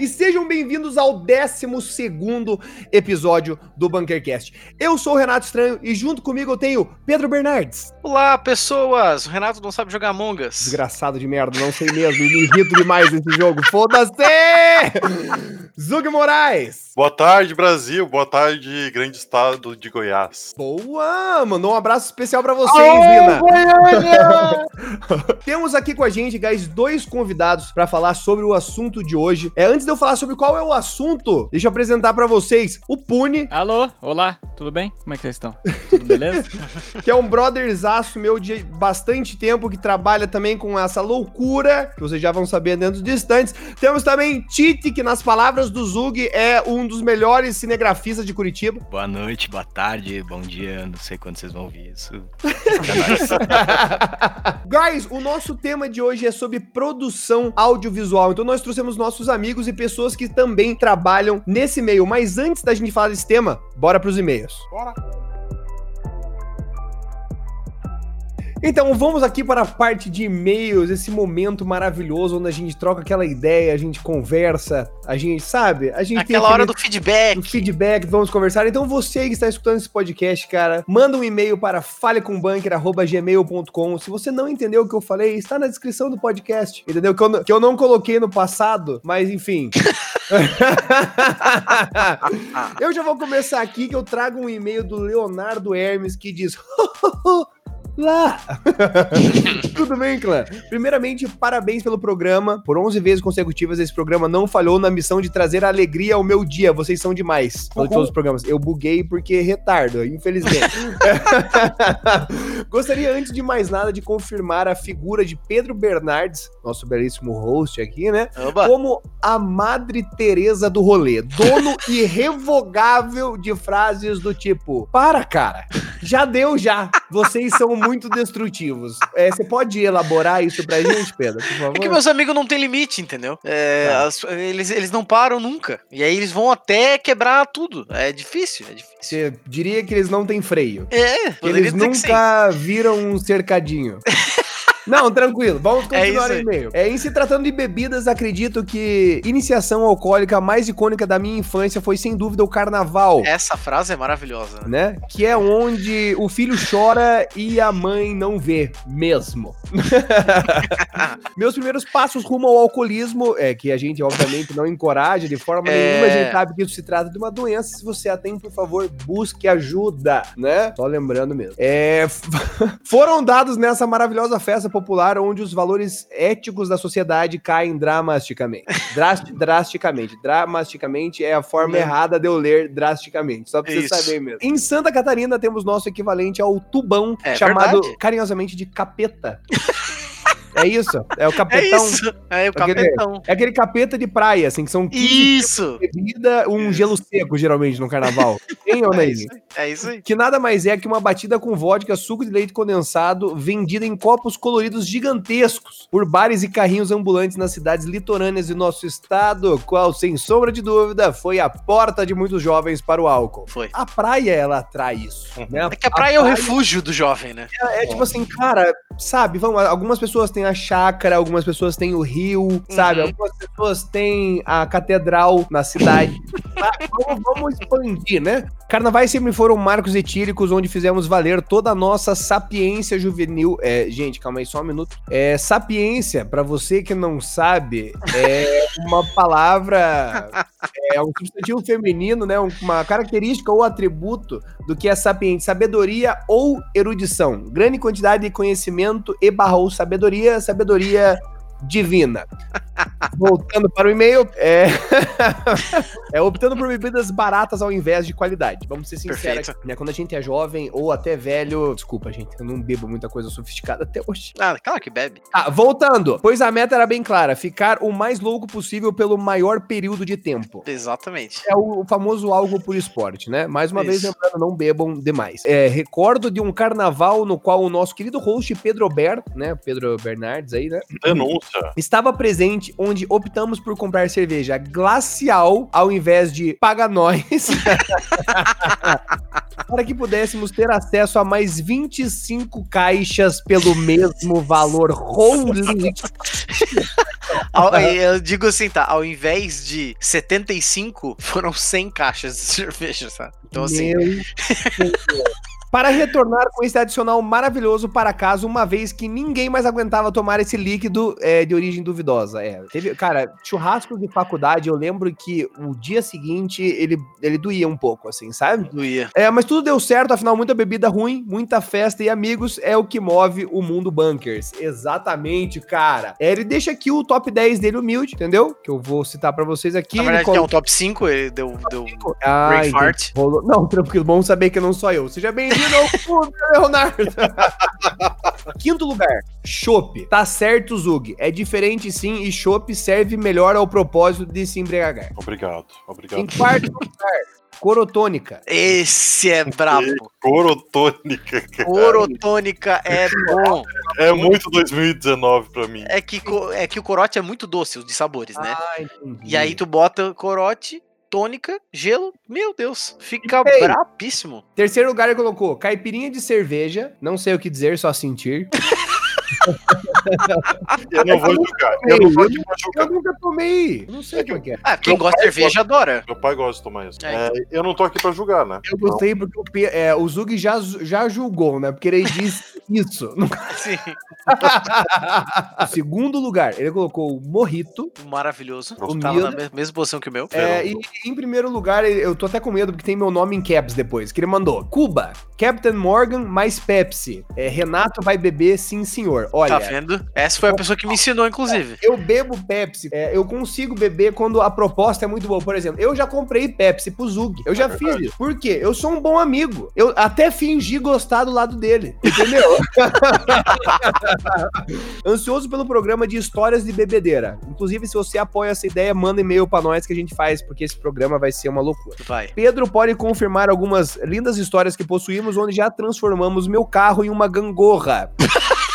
Olá e sejam bem-vindos ao 12 episódio do Bunkercast. Eu sou o Renato Estranho e junto comigo eu tenho Pedro Bernardes. Olá, pessoas! O Renato não sabe jogar Among Us. Desgraçado de merda, não sei mesmo, me irrito demais nesse jogo. Foda-se! Zug Moraes. Boa tarde, Brasil. Boa tarde, grande estado de Goiás. Boa! Mandou um abraço especial para vocês, Lina. Temos aqui com a gente, guys, dois convidados para falar sobre o assunto de hoje. É, antes de eu falar sobre qual é o assunto, deixa eu apresentar para vocês o Pune. Alô, olá, tudo bem? Como é que vocês estão? Tudo beleza? que é um brotherzaço meu de bastante tempo que trabalha também com essa loucura, que vocês já vão saber dentro de instantes. Temos também Tite, que nas palavras do Zug é um dos melhores cinegrafistas de Curitiba. Boa noite, boa tarde, bom dia, não sei quando vocês vão ouvir isso. Guys, o nosso tema de hoje é sobre produção audiovisual. Então nós trouxemos nossos amigos e pessoas que também trabalham nesse meio. Mas antes da gente falar desse tema, bora pros e-mails. Bora! Então vamos aqui para a parte de e-mails, esse momento maravilhoso onde a gente troca aquela ideia, a gente conversa, a gente sabe, a gente aquela hora do feedback, do feedback, vamos conversar. Então você que está escutando esse podcast, cara, manda um e-mail para falecombunker@gmail.com. Se você não entendeu o que eu falei, está na descrição do podcast, entendeu? Que eu, que eu não coloquei no passado, mas enfim. eu já vou começar aqui que eu trago um e-mail do Leonardo Hermes que diz lá. Tudo bem, clã? Primeiramente, parabéns pelo programa. Por 11 vezes consecutivas, esse programa não falhou na missão de trazer alegria ao meu dia. Vocês são demais. Uhum. Todos os programas. Eu buguei porque retardo, infelizmente. Gostaria, antes de mais nada, de confirmar a figura de Pedro Bernardes, nosso belíssimo host aqui, né? Oba. Como a Madre Teresa do rolê. Dono irrevogável de frases do tipo: Para, cara. Já deu, já. Vocês são muito destrutivos. É, você pode elaborar isso pra gente, Pedro, por favor? É que meus amigos não têm limite, entendeu? É, tá. as, eles, eles não param nunca. E aí eles vão até quebrar tudo. É difícil, é difícil. Você diria que eles não têm freio. É, eles nunca viram um cercadinho. Não, tranquilo. Vamos é continuar é em meio. É, em se tratando de bebidas, acredito que iniciação alcoólica mais icônica da minha infância foi sem dúvida o carnaval. Essa frase é maravilhosa. Né? Que é onde o filho chora e a mãe não vê mesmo. Meus primeiros passos rumo ao alcoolismo, é que a gente obviamente não encoraja de forma é... nenhuma, a gente sabe que isso se trata de uma doença. Se você a tem, por favor, busque ajuda, né? Só lembrando mesmo. É... Foram dados nessa maravilhosa festa popular onde os valores éticos da sociedade caem drasticamente. Drast, drasticamente. Drasticamente é a forma Não. errada de eu ler drasticamente. Só pra você saber mesmo. Em Santa Catarina temos nosso equivalente ao tubão, é chamado verdade. carinhosamente de capeta. É isso. É o capetão. É isso. É o capetão. é aquele capeta de praia, assim, que são 15 isso. de bebida, um gelo seco, geralmente, no carnaval. Tem ou não é isso? É isso aí. Que nada mais é que uma batida com vodka, suco de leite condensado, vendida em copos coloridos gigantescos por bares e carrinhos ambulantes nas cidades litorâneas do nosso estado, qual, sem sombra de dúvida, foi a porta de muitos jovens para o álcool. Foi. A praia, ela atrai isso. Né? É que a praia, a praia é o refúgio do jovem, né? É, é tipo assim, cara, sabe, vamos, algumas pessoas têm têm a chácara, algumas pessoas têm o rio, uhum. sabe? Algumas pessoas têm a catedral na cidade. vamos, vamos, expandir, né? Carnavais sempre foram marcos etíricos onde fizemos valer toda a nossa sapiência juvenil. É, gente, calma aí, só um minuto. É, sapiência, para você que não sabe, é uma palavra, é um substantivo feminino, né? Uma característica ou atributo do que é sapiente, sabedoria ou erudição. Grande quantidade de conhecimento e barra ou sabedoria sabedoria, sabedoria divina. Voltando para o e-mail, é... é optando por bebidas baratas ao invés de qualidade. Vamos ser sinceros, né? Quando a gente é jovem ou até velho, desculpa, gente, eu não bebo muita coisa sofisticada até hoje. Ah, claro que bebe. Ah, voltando, pois a meta era bem clara, ficar o mais louco possível pelo maior período de tempo. Exatamente. É o famoso algo por esporte, né? Mais uma Isso. vez lembrando, não bebam demais. É, recordo de um carnaval no qual o nosso querido host Pedro Ber, né, Pedro Bernardes aí, né? Denúncia. Estava presente onde optamos por comprar cerveja glacial ao invés de paga nós. para que pudéssemos ter acesso a mais 25 caixas pelo mesmo valor. Holy! Eu digo assim, tá? Ao invés de 75, foram 100 caixas de cerveja, sabe? Então, assim, Meu Deus. Para retornar com esse adicional maravilhoso para casa, uma vez que ninguém mais aguentava tomar esse líquido é, de origem duvidosa. É, teve, cara, churrascos de faculdade, eu lembro que o dia seguinte ele, ele doía um pouco, assim, sabe? doía. É, mas tudo deu certo, afinal, muita bebida ruim, muita festa e amigos é o que move o mundo bunkers. Exatamente, cara. É, ele deixa aqui o top 10 dele humilde, entendeu? Que eu vou citar pra vocês aqui. Na verdade, colo- é um top 5, ele deu, deu Ah, Não, tranquilo, bom saber que não sou eu. Seja bem-vindo Leonardo. Quinto lugar, chopp. Tá certo, Zug. É diferente sim e chopp serve melhor ao propósito de se embriagar. Obrigado, Em obrigado. quarto lugar, corotônica. Esse é brabo. Corotônica, cara. Orotônica é bom. É muito 2019 pra mim. É que, é que o corote é muito doce, o de sabores, né? Ah, entendi. E aí tu bota corote, tônica, gelo, meu Deus, fica brabíssimo. Terceiro lugar ele colocou caipirinha de cerveja. Não sei o que dizer, só sentir. Eu não vou julgar. Eu não vou julgar. Eu nunca tomei. Não sei É que como é que é. Ah, quem Meu gosta de cerveja adora. Meu pai gosta de tomar isso. É. É, eu não tô aqui pra julgar, né? Eu gostei porque o, é, o Zug já, já julgou, né? Porque ele disse isso. Sim, O segundo lugar, ele colocou o Morrito. maravilhoso. O Tava meu- na me- mesma posição que o meu. É, e em primeiro lugar, eu tô até com medo porque tem meu nome em caps depois, que ele mandou. Cuba, Captain Morgan mais Pepsi. É, Renato vai beber, sim senhor. Olha, Tá vendo? Essa foi a pessoa que me ensinou, inclusive. eu bebo Pepsi, é, eu consigo beber quando a proposta é muito boa. Por exemplo, eu já comprei Pepsi pro Zug. Eu já É fiz isso. Por quê? Eu sou um bom amigo. Eu até fingi gostar do lado dele. Entendeu? Ansioso pelo programa de histórias de bebedeira. Inclusive, se você apoia essa ideia, manda e-mail pra nós que a gente faz, porque esse programa vai ser uma loucura. Vai. Pedro pode confirmar algumas lindas histórias que possuímos, onde já transformamos meu carro em uma gangorra.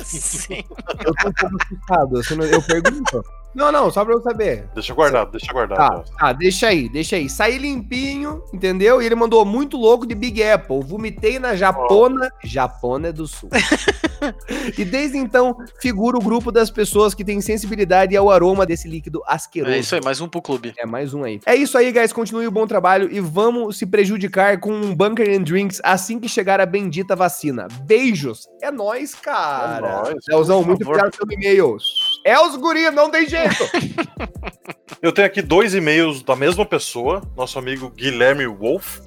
Sim. Eu tô um assustado. Eu pergunto. Não, não, só pra eu saber. Deixa guardado, deixa guardado. Tá, tá, deixa aí, deixa aí. Saí limpinho, entendeu? E ele mandou muito louco de Big Apple. Vomitei na Japona. Japona é do Sul. e desde então, figura o grupo das pessoas que têm sensibilidade ao aroma desse líquido asqueroso. É isso aí, mais um pro clube. É, mais um aí. É isso aí, guys. Continue o bom trabalho e vamos se prejudicar com um Bunker and Drinks assim que chegar a bendita vacina. Beijos. É nóis, cara. É nóis, Leozão, muito obrigado pelo e-mail. É os guri, não tem jeito. Eu tenho aqui dois e-mails da mesma pessoa, nosso amigo Guilherme Wolf.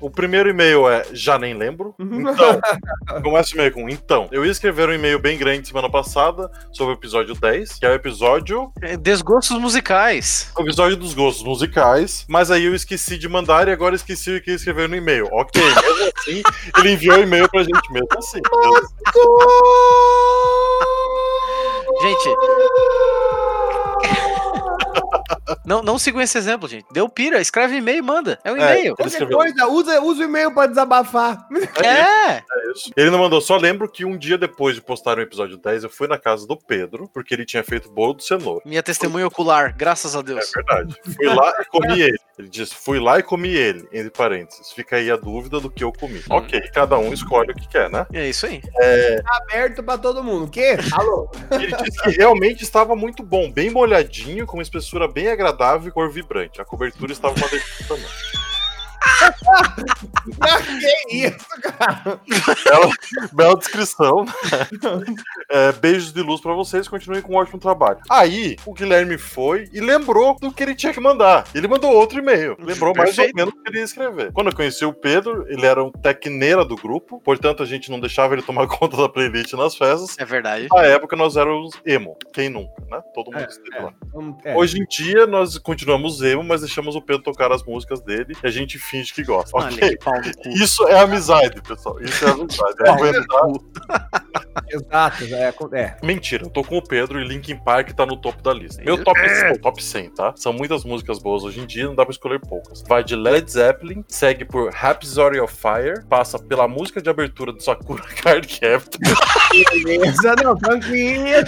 O primeiro e-mail é já nem lembro. Então, começa o e-mail com então. Eu ia escrever um e-mail bem grande semana passada sobre o episódio 10, que é o episódio, É, Desgostos musicais. o episódio dos gostos musicais, mas aí eu esqueci de mandar e agora esqueci o que ia escrever no e-mail. Ok, mesmo assim, ele enviou o e-mail pra gente mesmo assim. Gente. Não, não sigam esse exemplo, gente. Deu pira, escreve e-mail e manda. É um É, e-mail. Qualquer escreveu. coisa, usa, usa o e-mail pra desabafar. É. isso. Ele não mandou, só lembro que um dia depois de postar o episódio 10, eu fui na casa do Pedro, porque ele tinha feito bolo de cenoura. Minha testemunha ocular, graças a É Deus. verdade. Fui lá e comi ele. Ele disse, fui lá e comi ele, entre parênteses. Fica aí a dúvida do que eu comi. Ok, cada um escolhe o que quer, né? É isso aí. Aberto pra todo mundo. O quê? Alô? Ele disse que realmente estava muito bom, bem molhadinho, com uma espessura bem agradável e cor vibrante. A cobertura estava uma delícia também. Que isso, cara? Bela, bela descrição. né? É, beijos de luz pra vocês, continuem com um ótimo trabalho. Aí, o Guilherme foi e lembrou do que ele tinha que mandar. Ele mandou outro e-mail. Lembrou mais ou menos o que ele ia escrever. Quando eu conheci o Pedro, ele era um tecneira do grupo, portanto a gente não deixava ele tomar conta da playlist nas festas. É verdade. Na época nós éramos emo. Quem nunca, né? Todo mundo É, esteve é. lá. É. Hoje em dia nós continuamos emo, mas deixamos o Pedro tocar as músicas dele e a gente finge que gosta. Olha Ok? que pau no cu. Isso é amizade, pessoal. Isso é amizade. É aguentar. Exato. É, é. Mentira, eu tô com o Pedro e Linkin Park tá no topo da lista. Meu top, top 100, tá? São muitas músicas boas hoje em dia, não dá pra escolher poucas. Vai de Led Zeppelin, segue por Rhapsody of Fire, passa pela música de abertura do Sakura Card Captor, Beleza, não, tranquilo.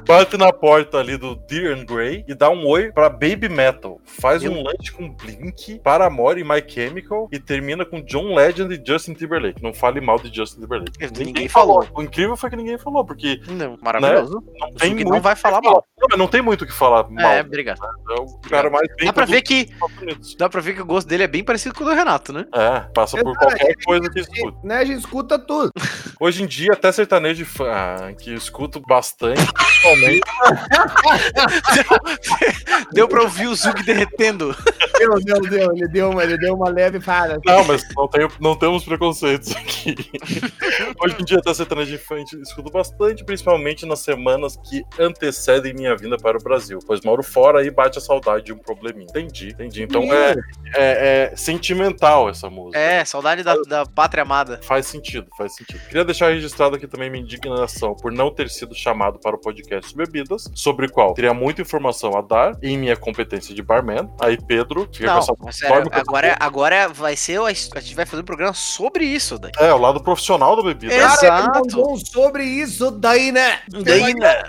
Bate na porta ali do Deer and Grey e dá um oi pra Baby Metal. Faz um lanche com Blink, Paramore e My Chemical e termina com John Legend e Justin Timberlake. Não fale mal de Justin Timberlake. Ninguém, falou. O incrível foi que ninguém falou, porque Não, maravilhoso. não O tem muito não vai o que falar mal. Não, não tem muito o que falar mal. É, obrigado. É o cara mais bem Dá pra ver que dá pra ver que o gosto dele é bem parecido com o do Renato, né? É, passa por Verdade. qualquer coisa que escuta. Né, a gente escuta tudo. Hoje em dia, até sertanejo fã, ah, que escuto bastante, principalmente. Deu pra ouvir o Zug derretendo. Deu, deu, deu. Ele deu uma, ele deu uma leve para. Não, mas não, tenho- não temos preconceitos aqui. Hoje em dia, até sertanejo infante, escuto bastante, principalmente nas semanas que antecedem minha vinda para o Brasil. Pois moro fora e bate a saudade de um probleminha. Entendi, entendi. Então é, é- é sentimental essa música. É, saudade da, da pátria amada. Faz sentido, faz sentido. Queria deixar registrado aqui também minha indignação por não ter sido chamado para o podcast de bebidas, sobre o qual teria muita informação a dar em minha competência de barman. Aí, Pedro, fica com Não, essa mas sério, com essa agora, agora vai ser. A gente vai fazer um programa sobre isso daí. É, o lado profissional da bebida. É. Exato. sobre isso daí, né? Daí, né?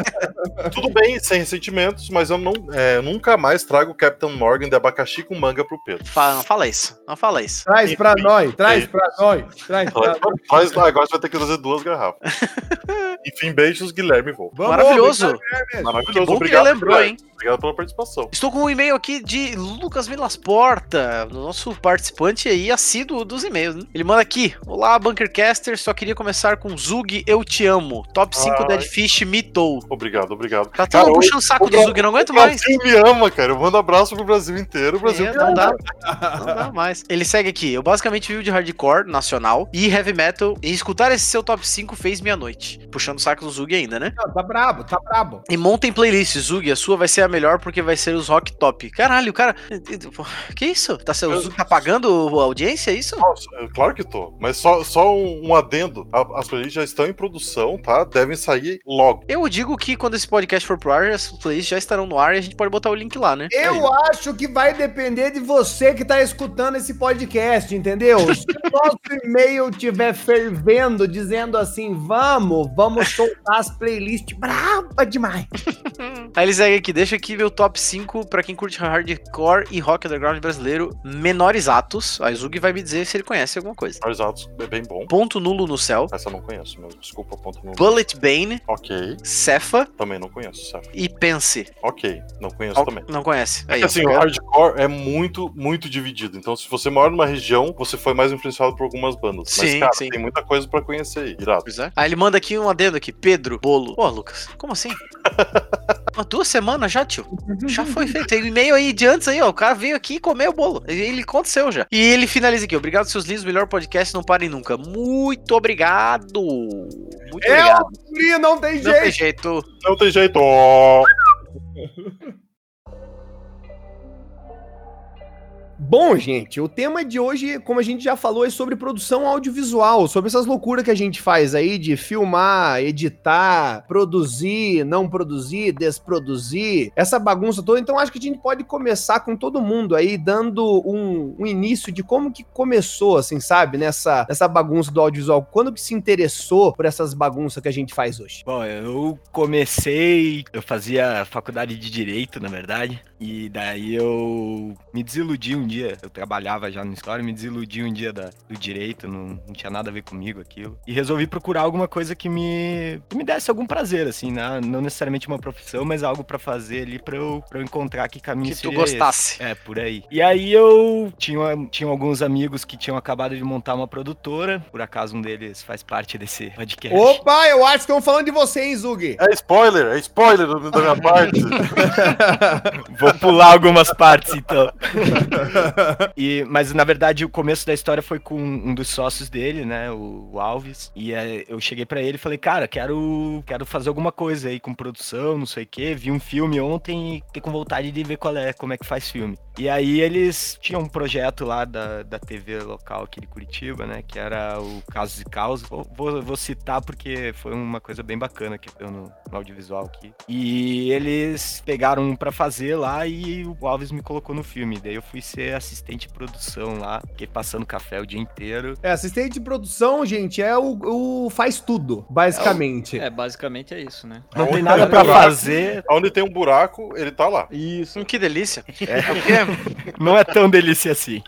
Tudo bem, sem ressentimentos, mas eu não, é, nunca mais trago Captain Morgan de abacaxi com manga pro Pedro. Fala, não fala isso. Não fala isso. Traz pra Enfim, nós, traz é pra nós. Traz pra Mas agora você vai ter que trazer duas garrafas. Enfim, beijos, Guilherme Vou. Vamos, Maravilhoso. obrigado, Maravilhoso, Que bom que obrigado. ele lembrou, hein? Obrigado pela participação. Estou com um e-mail aqui de Lucas Vilas Porta, nosso participante aí, assíduo dos e-mails. Né? Ele manda aqui: Olá, Bunkercaster, só queria começar com Zug, eu te amo. Top 5 Ai. Dead Fish, mitou. Obrigado, obrigado. Tá todo mundo puxando o saco o do Zug, não aguento o mais. Brasil me ama, cara. Eu mando abraço pro Brasil inteiro. O Brasil É, não ama. dá. Não dá mais. Ele segue aqui. Eu basicamente vivo de hardcore nacional e heavy metal. E escutar esse seu top 5 fez minha noite. Puxando o saco do Zug ainda, né? Não, tá brabo, tá brabo. E montem playlist, Zug. A sua vai ser a melhor porque vai ser os rock top. Caralho, o cara. Que isso? Tá, o Zug tá pagando a audiência? É isso? Nossa, é claro que tô. Mas só, só um, adendo. As playlists já estão em produção, tá? Devem sair logo. Eu digo que quando esse podcast for pro ar, as playlists já estarão no ar e a gente pode botar o link lá, né? Eu acho que vai depender de você que tá escutando esse podcast, entendeu? Se o nosso e-mail tiver fervendo, dizendo assim, vamos, vamos soltar as playlists braba demais. Aí ele segue aqui, deixa aqui meu top 5 pra quem curte hardcore e rock underground brasileiro, menores atos. A Zug vai me dizer se ele conhece alguma coisa. Mas Atos é bem bom. Ponto nulo no céu, Essa eu não conheço mesmo. Desculpa, ponto no. Bullet Bane, Ok. Cefa Também não conheço, certo? e Pense. Ok. Não conheço também. Não conhece. É que assim, ó, o hardcore é muito, muito dividido. Então, se você mora numa região, você foi mais influenciado por algumas bandas. Mas, Sim, cara, sim. tem muita coisa pra conhecer aí. Irado. Pois é. Aí ele manda aqui um adendo aqui, Pedro, bolo. Pô, Lucas, como assim? Há duas semanas já, tio. Já foi feito. Tem um e-mail aí de antes aí, ó. O cara veio aqui e comeu o bolo. Ele aconteceu já. E ele finaliza aqui. Obrigado, seus lindos. Melhor podcast. Não parem nunca. Muito obrigado. Muito É obrigado. o Guri, não tem Não tem jeito. jeito. Não tem jeito. Bom, gente, o tema de hoje, como a gente já falou, é sobre produção audiovisual, sobre essas loucuras que a gente faz aí de filmar, editar, produzir, não produzir, desproduzir, essa bagunça toda. Então acho que a gente pode começar com todo mundo aí, dando um, um início de como que começou, assim, sabe, nessa, nessa bagunça do audiovisual. Quando que se interessou por essas bagunças que a gente faz hoje? Bom, eu comecei, eu fazia faculdade de direito, na verdade, e daí eu me desiludi um dia. Eu trabalhava já na escola, me desiludi um dia da- do direito, não, não tinha nada a ver comigo aquilo. E resolvi procurar alguma coisa que me, que me desse algum prazer, assim, né? não necessariamente uma profissão, mas algo pra fazer ali pra eu, pra eu encontrar que caminho Que tu seria esse. gostasse. É, por aí. E aí eu tinha, tinha alguns amigos que tinham acabado de montar uma produtora. Por acaso um deles faz parte desse podcast. Opa, eu acho que estão falando de você, hein, Zug? É spoiler, é spoiler da minha parte. Vou pular algumas partes, então. E, mas na verdade o começo da história foi com um dos sócios dele, né, o, o Alves. E é, eu cheguei pra ele e falei, cara, quero, quero fazer alguma coisa aí com produção, não sei o quê. Vi um filme ontem e fiquei com vontade de ver qual é, como é que faz filme. E aí eles tinham um projeto lá da, da TV local aqui de Curitiba, né, que era o Casos e Caos. Vou, vou, vou citar porque foi uma coisa bem bacana que deu no, no audiovisual aqui. E eles pegaram um pra fazer lá lá e o Alves me colocou no filme. Daí eu fui ser assistente de produção lá, fiquei passando café o dia inteiro. É, assistente de produção, gente, é o, o faz tudo, basicamente. É, basicamente é isso, né? Não tem nada buraco- fazer, Onde tem um buraco, ele tá lá. Isso. Hum, que delícia. É. Porque não é tão delícia assim.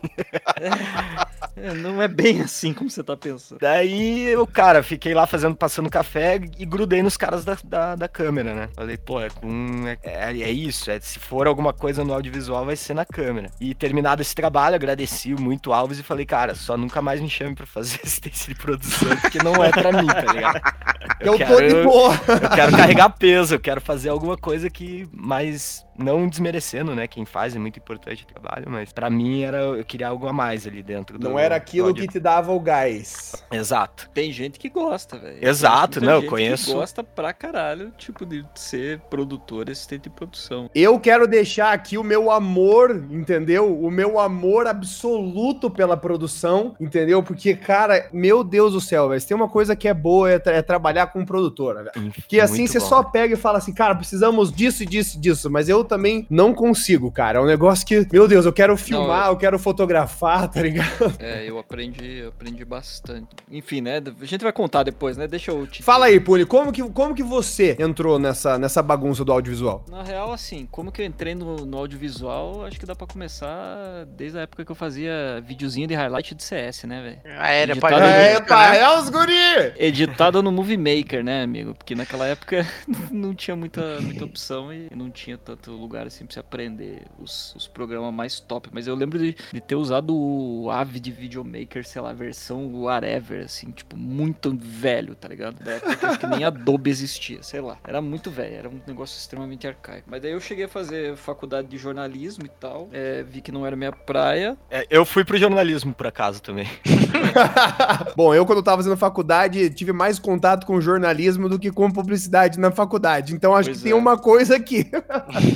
É, não é bem assim como você tá pensando. Daí eu, cara, fiquei lá fazendo, passando café e grudei nos caras da, da, da câmera, né? Falei, pô, é, com, é, é, é isso, é, se for alguma coisa no audiovisual vai ser na câmera. E terminado esse trabalho, agradeci muito o Alves e falei, cara, só nunca mais me chame pra fazer assistência de produção, porque não é pra mim, tá ligado? eu tô de boa. Eu quero carregar peso, eu quero fazer alguma coisa que mais não desmerecendo, né, quem faz é muito importante o trabalho, mas pra mim era eu queria algo a mais ali dentro do Não era aquilo do que te dava o gás. Exato. Tem gente que gosta, velho. Exato, Tem não, eu gente conheço. Que gosta pra caralho, tipo, de ser produtor, assistente de produção. Eu quero deixar aqui o meu amor, entendeu? O meu amor absoluto pela produção, entendeu? Porque, cara, meu Deus do céu, velho, se tem uma coisa que é boa é, tra- é trabalhar com produtora, velho. Que assim você só pega e fala assim, cara, precisamos disso, disso, disso. Mas eu também não consigo, cara. É um negócio que, meu Deus, eu quero filmar, eu quero fotografar, tá ligado? É, eu aprendi, eu aprendi bastante. Enfim, né? A gente vai contar depois, né? Deixa eu te. Fala aí, Puni, como que, como que você entrou nessa, nessa bagunça do audiovisual? Na real, assim, como que eu entrei no, no audiovisual, acho que dá pra começar desde a época que eu fazia videozinho de highlight de CS, né, velho? aérea Digitado para É, Epa, é os guri! Editado no Movie Maker, né, amigo? Porque naquela época não tinha muita, muita opção e não tinha tanto lugar assim pra você aprender os, os programas mais top. Mas eu lembro de, de ter usado o Avid Videomaker, sei lá, versão whatever, assim, tipo, muito velho, tá ligado? Da época que nem Adobe existia, sei lá. Era muito velho, era um negócio extremamente arcaico. Mas daí eu cheguei a fazer faculdade de jornalismo e tal, é, vi que não era minha praia. É, eu fui pro jornalismo, por acaso, também. Bom, eu quando eu tava fazendo faculdade, tive mais contato com jornalismo do que com publicidade na faculdade. Então acho Pois que tem é. uma coisa aqui.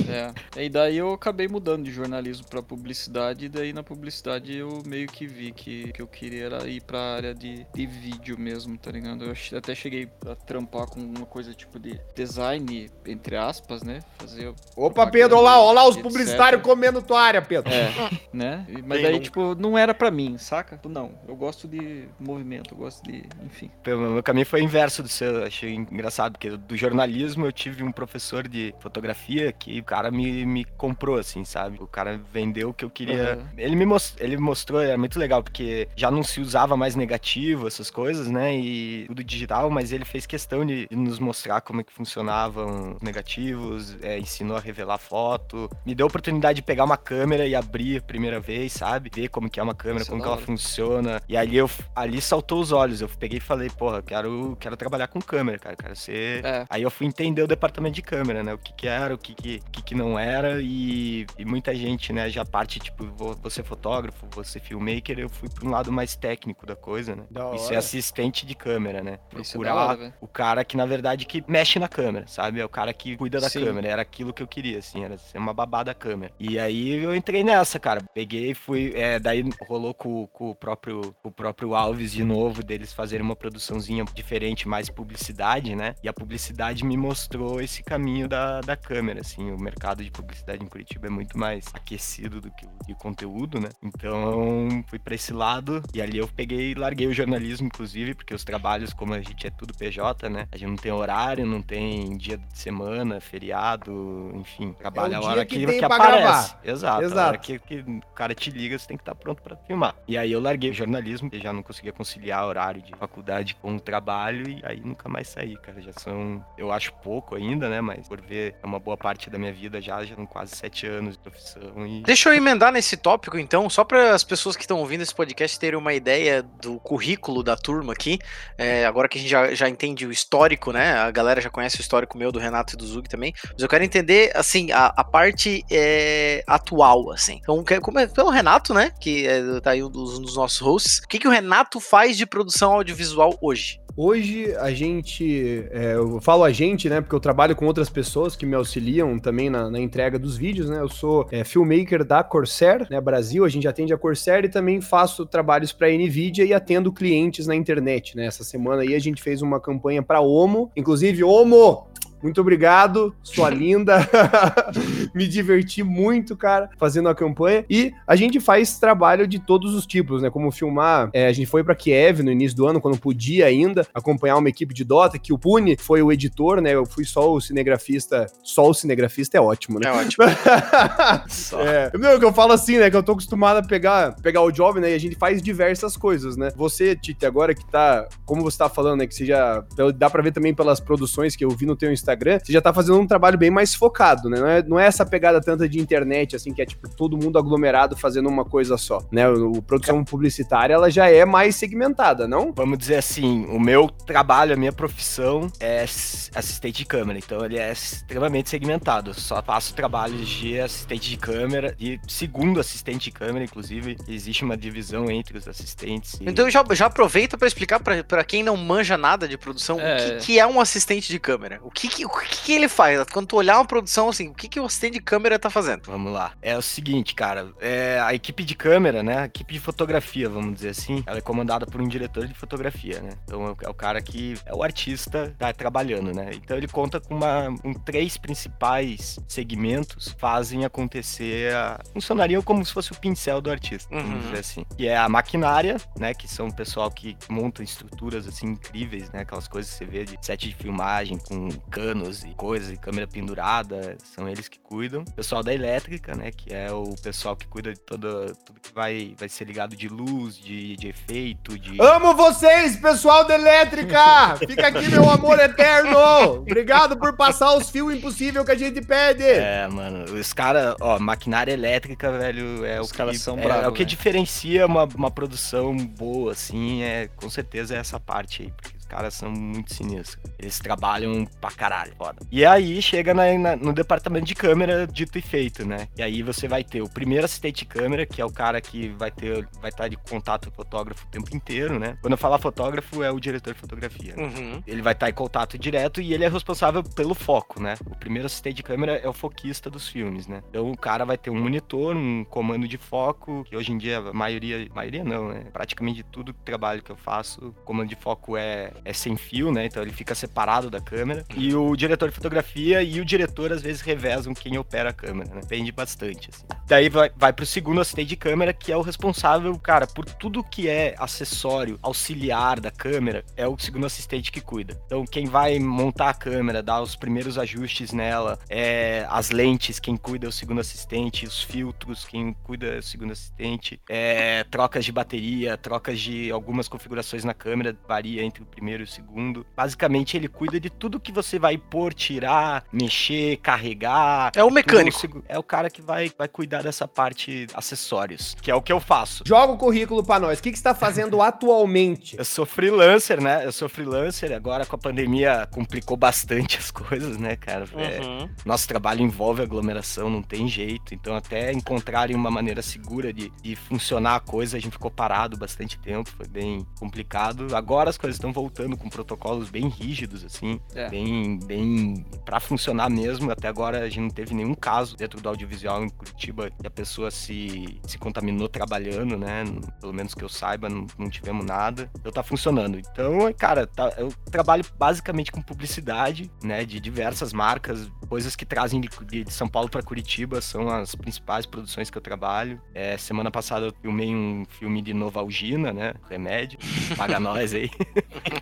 É. E daí eu acabei mudando de jornalismo pra publicidade, e daí na publicidade eu meio que vi que, que eu queria era ir pra área de, de vídeo mesmo, tá ligado? Eu até cheguei a trampar com uma coisa tipo de design, entre aspas, né? Fazer. Opa, Pedro, olha lá, olha lá os publicitários comendo tua área, Pedro. É, né? Mas daí, nunca? tipo, não era pra mim, saca? Não, eu gosto de movimento, eu gosto de. Enfim. Pelo meu caminho foi o inverso do seu, eu achei engraçado, porque do jornalismo eu tive um professor de fotografia que o cara me, me comprou, assim, sabe? O cara vendeu o que eu queria. Aham. Ele me most... ele mostrou, era muito legal, porque já não se usava mais negativo, essas coisas, né? E tudo digital, mas ele fez questão de, nos mostrar como é que funcionavam os negativos, é, ensinou a revelar foto, me deu a oportunidade de pegar uma câmera e abrir a primeira vez, sabe? Ver como que é uma câmera, Isso é como que ela funciona. E ali eu ali saltou os olhos. Eu peguei e falei, porra, quero, quero trabalhar com câmera, cara. Quero ser. É. Aí eu fui entender o departamento de câmera, né? O que, que era, o que, que, que, que não era. E, e muita gente, né, já parte, tipo, vou ser fotógrafo, vou ser filmmaker. Eu fui pra um lado mais técnico da coisa, né? Da E ser hora. assistente de câmera, né? Isso é Procurar hora, o cara que, na verdade, que mexe na câmera, sabe? É o cara que cuida da Sim. câmera. Era aquilo que eu queria, assim, era ser uma babá da câmera. E aí eu entrei nessa, cara. Peguei, fui. é, daí rolou com, com o próprio, com o próprio Alves de novo, deles fazerem uma produçãozinha diferente, mais publicidade, né? E a publicidade me mostrou esse caminho da, da câmera, assim. O mercado de publicidade em Curitiba é muito mais aquecido do que o de conteúdo, né? Então fui pra esse lado e ali eu peguei e larguei o jornalismo, inclusive, porque os trabalhos, como a gente é tudo PJ, né? A gente não tem horário, não tem dia de semana, feriado, enfim. Trabalha É a hora que que, tem que aparece. gravar. Exato. Exato. A hora que, que o cara te liga, você tem que estar pronto pra filmar. E aí eu larguei o jornalismo, eu já não conseguia conciliar horário de faculdade com o trabalho e aí nunca mais saí, cara. Já são, eu acho pouco ainda, né? Mas por ver, é uma boa parte da minha vida já, já são quase sete anos de profissão e Deixa eu emendar nesse tópico, então, só para as pessoas que estão ouvindo esse podcast terem uma ideia do currículo da turma aqui. É, agora que a gente já, já entende o histórico, né? A galera já conhece o histórico meu, do Renato e do Zug também. Mas eu quero entender, assim, a, a parte é, atual, assim. Então, como é, pelo Renato, né? Que é, tá aí um dos, um dos nossos hosts. O que, que o Renato faz de produção audiovisual hoje? Hoje a gente, é, eu falo a gente, né, porque eu trabalho com outras pessoas que me auxiliam também na, na entrega dos vídeos, né, eu sou é, filmmaker da Corsair, né, Brasil, a gente atende a Corsair e também faço trabalhos para NVIDIA e atendo clientes na internet, né, essa semana aí a gente fez uma campanha para Omo, inclusive Omo, muito obrigado, sua linda. Me diverti muito, cara, fazendo a campanha. E a gente faz trabalho de todos os tipos, né? Como filmar. é, a gente foi pra Kiev no início do ano, quando podia ainda, acompanhar uma equipe de Dota, que o Pune foi o editor, né? Eu fui só o cinegrafista. Só o cinegrafista é ótimo, né? É ótimo. Só. É, não, que eu falo assim, né? Que eu tô acostumado a pegar, pegar o job, né? E a gente faz diversas coisas, né? Você, Tite, agora que tá, como você tá falando, né? Que você já. Dá pra ver também pelas produções que eu vi no teu Instagram, você já tá fazendo um trabalho bem mais focado, né? Não é, não é essa pegada tanta de internet, assim, que é tipo todo mundo aglomerado fazendo uma coisa só, né? O, o produção publicitária, ela já é mais segmentada, não? Vamos dizer assim, o meu trabalho, a minha profissão é assistente de câmera, então ele é extremamente segmentado. Eu só faço trabalhos de assistente de câmera, de segundo assistente de câmera, inclusive, existe uma divisão entre os assistentes. e- Então já, já aproveita pra explicar pra, pra quem não manja nada de produção É. o que, que é um assistente de câmera. O que, que, o que, que ele faz? Quando tu olhar uma produção assim, o que, que o assistente de câmera tá fazendo? Vamos lá. É o seguinte, cara. É, a equipe de câmera, né? A equipe de fotografia, vamos dizer assim, ela é comandada por um diretor de fotografia, né? Então é o- é cara que é o artista tá trabalhando, né? Então ele conta com uma, com três principais segmentos que fazem acontecer. A, funcionariam como se fosse o pincel do artista, Uhum. vamos dizer assim. Que é a maquinária, né? Que são o pessoal que monta estruturas assim incríveis, né? Aquelas coisas que você vê de set de filmagem com canos e coisas e câmera pendurada, são eles que cuidam. O pessoal da elétrica, né? Que é o pessoal que cuida de toda, tudo que vai, vai ser ligado de luz, de, de efeito, de. Amo vocês, pessoal da elétrica! Fica aqui, meu amor eterno! Obrigado por passar os fios impossíveis que a gente pede! É, mano, os caras, ó, maquinária elétrica, velho, é Os o que, caras são é, bravos, é o que né? diferencia uma, uma produção boa, assim, é com certeza é essa parte aí, porque caras são muito sinistros. Eles trabalham pra caralho, foda. E aí chega na- na- no departamento de câmera dito e feito, né? E aí você vai ter o primeiro assistente de câmera, que é o cara que vai ter, vai estar de contato com o fotógrafo o tempo inteiro, né? Quando eu falar fotógrafo, é o diretor de fotografia. né? Uhum. Ele vai estar em contato direto e ele é responsável pelo foco, né? O primeiro assistente de câmera é o foquista dos filmes, né? Então o cara vai ter um monitor, um comando de foco, que hoje em dia a maioria, maioria não, né? Praticamente tudo que trabalho que eu faço, comando de foco é, é sem fio, né? Então ele fica separado da câmera. E o diretor de fotografia e o diretor às vezes revezam quem opera a câmera, né? Depende bastante, assim. Daí vai, vai pro segundo assistente de câmera, que é o responsável, cara, por tudo que é acessório, auxiliar da câmera, é o segundo assistente que cuida. Então, quem vai montar a câmera, dar os primeiros ajustes nela, é as lentes, quem cuida é o segundo assistente, os filtros, quem cuida é o segundo assistente, é, trocas de bateria, trocas de algumas configurações na câmera, varia entre o primeiro e o segundo. Basicamente, ele cuida de tudo que você vai pôr, tirar, mexer, carregar. É o mecânico. É o cara que vai, vai cuidar dessa parte acessórios, que é o que eu faço. Joga o currículo pra nós. O que, que você tá fazendo atualmente? Eu sou freelancer, né? Eu sou freelancer. Agora com a pandemia complicou bastante as coisas, né, cara? É, Uhum. nosso trabalho envolve aglomeração, não tem jeito. Então, até encontrarem uma maneira segura de, de funcionar a coisa, a gente ficou parado bastante tempo. Foi bem complicado. Agora as coisas estão voltando com protocolos bem rígidos, assim. É. Bem, bem. Pra funcionar mesmo. Até agora a gente não teve nenhum caso dentro do audiovisual em Curitiba que a pessoa se, se contaminou trabalhando, né? Pelo menos que eu saiba, não, não tivemos nada. Então tá funcionando. Então, cara, tá- eu trabalho basicamente com publicidade, né? De diversas marcas, coisas que trazem de, de- São Paulo pra Curitiba são as principais produções que eu trabalho. É, semana passada eu filmei um filme de Novalgina, né? Remédio. Paga nós aí.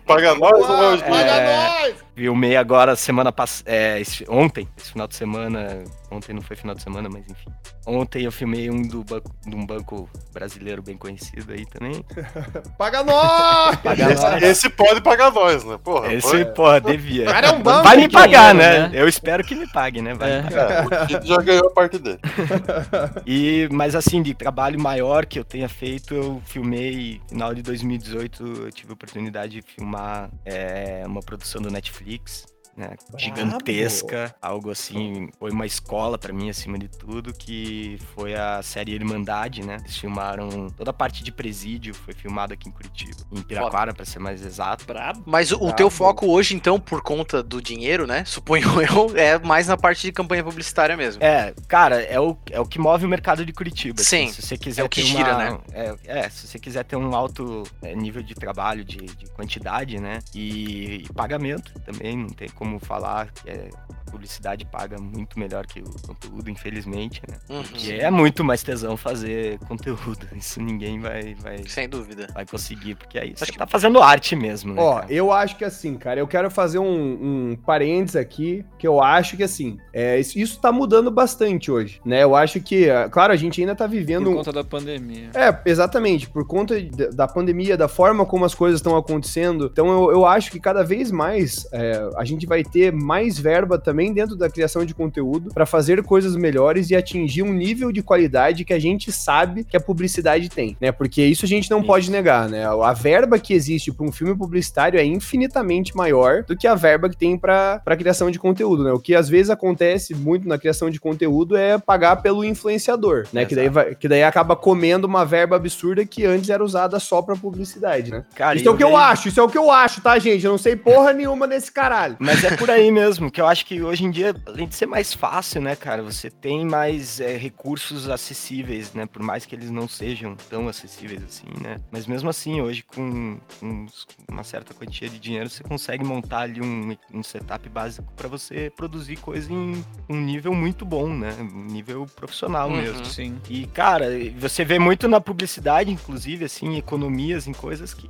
Paga nós, paga É. nós! Filmei agora semana passada. É, ontem, esse final de semana. Ontem não foi final de semana, mas enfim. Ontem eu filmei um do banco, de um banco brasileiro bem conhecido aí também. Paga nós! Paga Esse, nós. esse pode pagar nós, né? Porra. Esse, foi- porra, devia. Cara, é um banco, Vai me pagar, né? né? Eu espero que me pague, né? Vai É. me pagar. É, o Tito já ganhou a parte dele. E, mas assim, de trabalho maior que eu tenha feito, eu filmei, final de 2018, eu tive a oportunidade de filmar é, uma produção do Netflix. Né, gigantesca, algo assim, foi uma escola pra mim acima de tudo, que foi a série Irmandade, né? Eles filmaram toda a parte de presídio, foi filmado aqui em Curitiba, em Piraquara, pra ser mais exato. Brabo. Mas o, o teu foco hoje, então, por conta do dinheiro, né? Suponho eu, é mais na parte de campanha publicitária mesmo. É, cara, é o, é o que move o mercado de Curitiba. assim. Sim, se você quiser é o que ter gira, uma, né? É, é, se você quiser ter um alto é, nível de trabalho, de, de quantidade, né? E, e pagamento também, não tem como como falar é publicidade paga muito melhor que o conteúdo, infelizmente, né? Uhum. É muito mais tesão fazer conteúdo. Isso ninguém vai, vai, Sem dúvida. vai conseguir, porque aí você Acho que- tá fazendo arte mesmo, né? Ó, cara? eu acho que assim, cara, eu quero fazer um, um parênteses aqui, que eu acho que assim, é, isso, isso tá mudando bastante hoje, né? Eu acho que, ah, claro, a gente ainda tá vivendo Por um, conta da pandemia. É, exatamente. Por conta de- da pandemia, da forma como as coisas estão acontecendo. Então, eu, eu acho que cada vez mais é, a gente vai ter mais verba também dentro da criação de conteúdo para fazer coisas melhores e atingir um nível de qualidade que a gente sabe que a publicidade tem, né? Porque isso a gente não Isso. pode negar, né? A verba que existe para um filme publicitário é infinitamente maior do que a verba que tem para criação de conteúdo, né? O que às vezes acontece muito na criação de conteúdo é pagar pelo influenciador, né? Que daí, vai- que daí acaba comendo uma verba absurda que antes era usada só pra publicidade, né? Cara, isso é o que eu vejo- acho, isso é o que eu acho, tá, gente? Eu não sei porra nenhuma nesse caralho. Mas é por aí mesmo, que eu acho que hoje em dia, além de ser mais fácil, né, cara, você tem mais é, recursos acessíveis, né, por mais que eles não sejam tão acessíveis assim, né. Mas mesmo assim, hoje com, com uma certa quantia de dinheiro, você consegue montar ali um, um setup básico para você produzir coisa em um nível muito bom, né, um nível profissional Uhum. mesmo. Sim. E, cara, você vê muito na publicidade, inclusive, assim, economias em coisas que,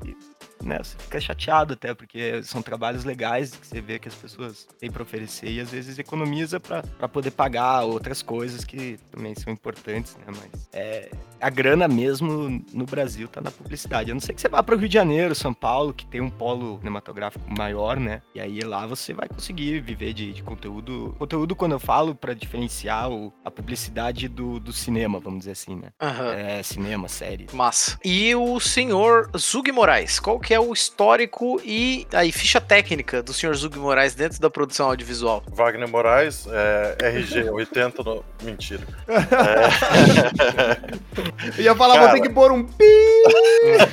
né, você fica chateado até, porque são trabalhos legais que você vê que as pessoas têm pra oferecer e às vezes economiza pra poder pagar outras coisas que também são importantes, né, mas é, a grana mesmo no Brasil tá na publicidade. A não ser que você vá pro Rio de Janeiro, São Paulo, que tem um polo cinematográfico maior, né, e aí lá você vai conseguir viver de, de conteúdo. Conteúdo, quando eu falo, pra diferenciar o- a publicidade do, do cinema, vamos dizer assim, né. Aham. É, cinema, série. Massa. E o senhor Zug Moraes, qual que é o histórico e aí ficha técnica do senhor Zug Moraes dentro da produção audiovisual? Wagner Moraes, é, RG 80 no... Mentira. Eu ia falar, Cara. vou ter que pôr um pi.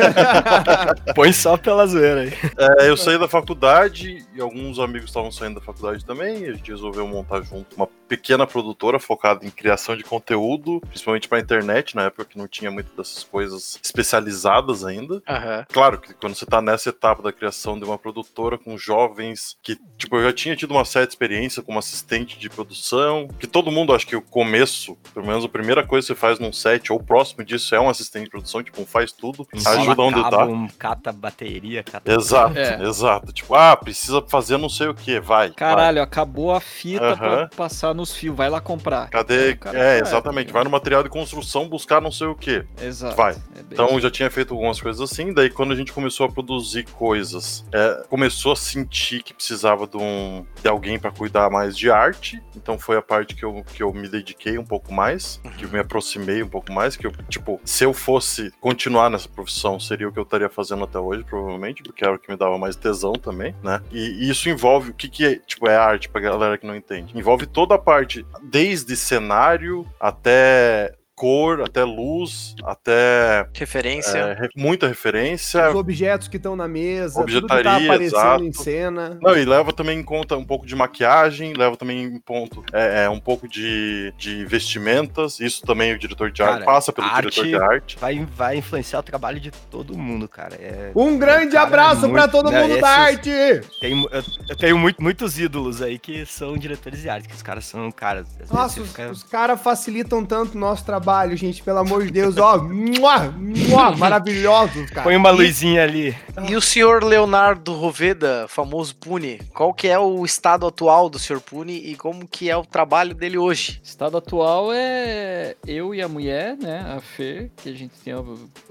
Põe só pela zoeira aí. É, eu saí da faculdade e alguns amigos estavam saindo da faculdade também. E a gente resolveu montar junto uma pequena produtora focada em criação de conteúdo, principalmente pra internet, na época que não tinha muito dessas coisas especializadas ainda. Aham. Claro que quando você tá nessa etapa da criação de uma produtora com jovens que, tipo, eu já tinha tido uma certa experiência como assistente de produção, que todo mundo acha que o começo, pelo menos a primeira coisa que você faz num set ou próximo disso é um assistente de produção, tipo, um faz tudo, ajuda onde tá. Um cata bateria, cata... Exato, É. exato. Tipo, ah, precisa fazer não sei o que, vai. vai. Caralho, acabou a fita pra Aham. passar nos fios. Vai lá comprar. Cadê? Cara É, vai, exatamente. Vai no material de construção buscar não sei o que. Exato. Vai. É Então eu já tinha feito algumas coisas assim, daí quando a gente começou a produzir coisas, é, começou a sentir que precisava de, um, de alguém para cuidar mais de arte, então foi a parte que eu, que eu me dediquei um pouco mais, que eu me aproximei um pouco mais, que eu, tipo, se eu fosse continuar nessa profissão, seria o que eu estaria fazendo até hoje, provavelmente, porque era o que me dava mais tesão também, né? E, e isso envolve, o que que é, tipo, é arte pra galera que não entende? Envolve toda a parte, desde cenário até cor, até luz, até Referência. é, muita referência. Os objetos que estão na mesa, tudo que tá Objetaria, aparecendo exato. em cena. Não, e leva também em conta um pouco de maquiagem, leva também em ponto é, é, um pouco de, de vestimentas. Isso também o diretor de arte Cara, passa pelo arte- diretor de arte. Vai, vai influenciar o trabalho de todo mundo, cara. É, Um grande Cara, abraço muito- pra todo né, mundo da esses- arte! tem, eu, eu tenho muito- muitos ídolos aí que são diretores de arte, que os caras são, caras. Nossa, os, fica- os caras facilitam tanto o nosso trabalho, gente. Pelo amor de Deus, ó. Mua, mua, maravilhosos, cara. Põe uma luzinha ali. E o senhor Leonardo Roveda, famoso Pune, qual que é o estado atual do senhor Pune e como que é o trabalho dele hoje? Estado atual é eu e a mulher, né? A Fê, que a gente tem a,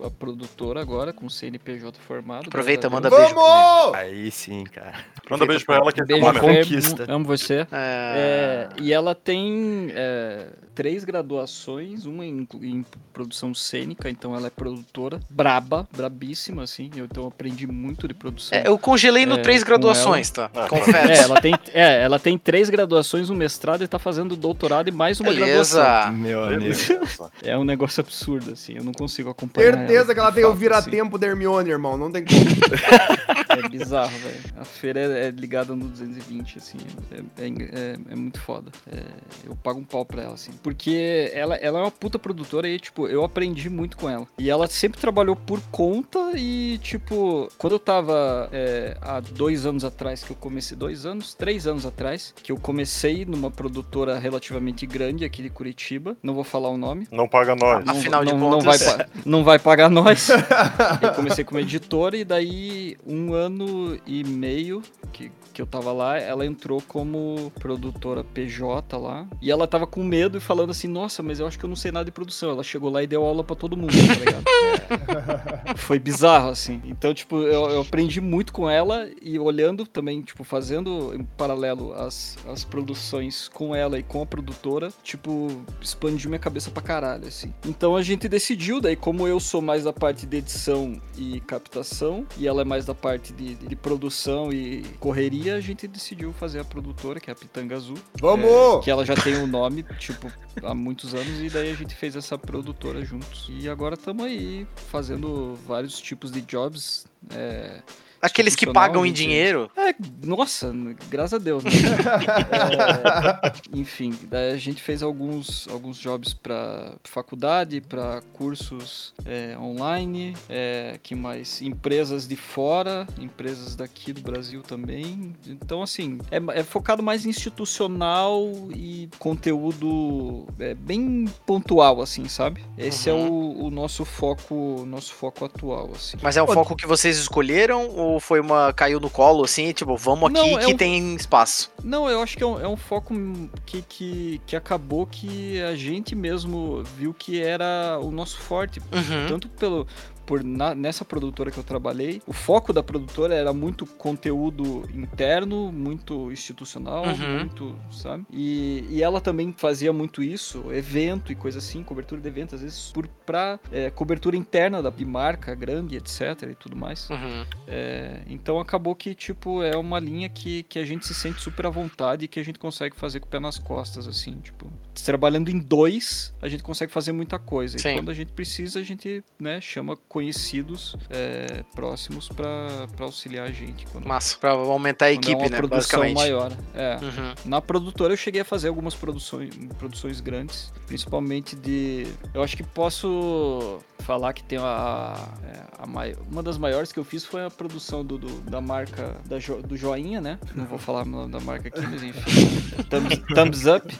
a produtora agora com o CNPJ formado. Aproveita, manda Deus. beijo. Vamos! Aí sim, cara. Manda beijo pra ela que é Beijo, uma uma conquista. Amo você. É... É, e ela tem é, três graduações, uma em, em produção cênica, então ela é produtora, braba, brabíssima, assim. Eu, então aprendi muito de produção. É, eu congelei no É, três com graduações, tá? Ah, Confesso. É, ela tem, é, ela tem três graduações, um mestrado e tá fazendo doutorado e mais uma graduação. Beleza. Meu amigo. É um negócio absurdo, assim. Eu não consigo acompanhar. Certeza que ela tem o fato, assim. vira-tempo da Hermione, irmão. Não tem como. É bizarro, velho. A feira é, é ligada no 220, assim. É, é, é, é muito foda. É, eu pago um pau pra ela, assim. Porque ela, ela é uma puta produtora e, tipo, eu aprendi muito com ela. E ela sempre trabalhou por conta e, tipo, quando eu tava é, há dois anos atrás que eu comecei, dois anos, três anos atrás, que eu comecei numa produtora relativamente grande aqui de Curitiba. Não vou falar o nome. Não paga nós. Não, Afinal de não, não contas- vai, pa- não vai pagar nós. eu comecei como editora e daí um ano e meio que, que eu tava lá, ela entrou como produtora PJ lá. E ela tava com medo e falando assim, nossa, mas eu acho que eu não sei nada de produção. Ela chegou lá e deu aula pra todo mundo, tá ligado? Foi bizarro, assim. Então, tipo, eu, eu aprendi muito com ela e olhando também, tipo, fazendo em paralelo as, as produções com ela e com a produtora, tipo, expandiu minha cabeça pra caralho, assim. Então a gente decidiu, daí, como eu sou mais da parte de edição e captação, e ela é mais da parte de, de produção e correria, a gente decidiu fazer a produtora, que é a Pitanga Azul. Vamos! Que ela já tem o nome, tipo, há muitos anos, e daí a gente fez essa produtora juntos. E agora estamos aí fazendo vários tipos de jobs. É, Aqueles que pagam em dinheiro. é, nossa, graças a Deus, né? É, enfim, daí a gente fez alguns, alguns jobs para faculdade, para cursos é, online, é, que mais? Empresas de fora, empresas daqui do Brasil também. Então, assim, é, é focado mais em institucional e conteúdo é, bem pontual, assim, sabe? Esse é o, o nosso foco, o nosso foco atual, assim. Mas é um foco que vocês escolheram ou foi uma. caiu no colo assim, tipo, vamos aqui Não, é que um- tem espaço? Não, eu acho que é um, é um foco que, que, que acabou que a gente mesmo viu que era o nosso forte. Uhum. Tanto pelo. Por na- nessa produtora que eu trabalhei, o foco da produtora era muito conteúdo interno, muito institucional, Uhum. muito, sabe? E, e ela também fazia muito isso, evento e coisa assim, cobertura de evento, às vezes por, pra é, cobertura interna da de marca grande, etc. e tudo mais. Uhum. É, então acabou que, tipo, é uma linha que, que a gente se sente super à vontade e que a gente consegue fazer com o pé nas costas, assim, tipo. Trabalhando em dois, a gente consegue fazer muita coisa. Sim. E quando a gente precisa, a gente, né, chama conhecidos é, próximos pra auxiliar a gente. Quando, Massa, pra aumentar a é equipe, uma né? produção maior. É. Uhum. Na produtora eu cheguei a fazer algumas produções, produções grandes, principalmente de. Eu acho que posso falar que tem a, é, a mai- uma das maiores que eu fiz foi a produção do, do- da marca da Jo- do Joinha, né? Não vou falar o nome da marca aqui, mas enfim. thumbs, thumbs Up.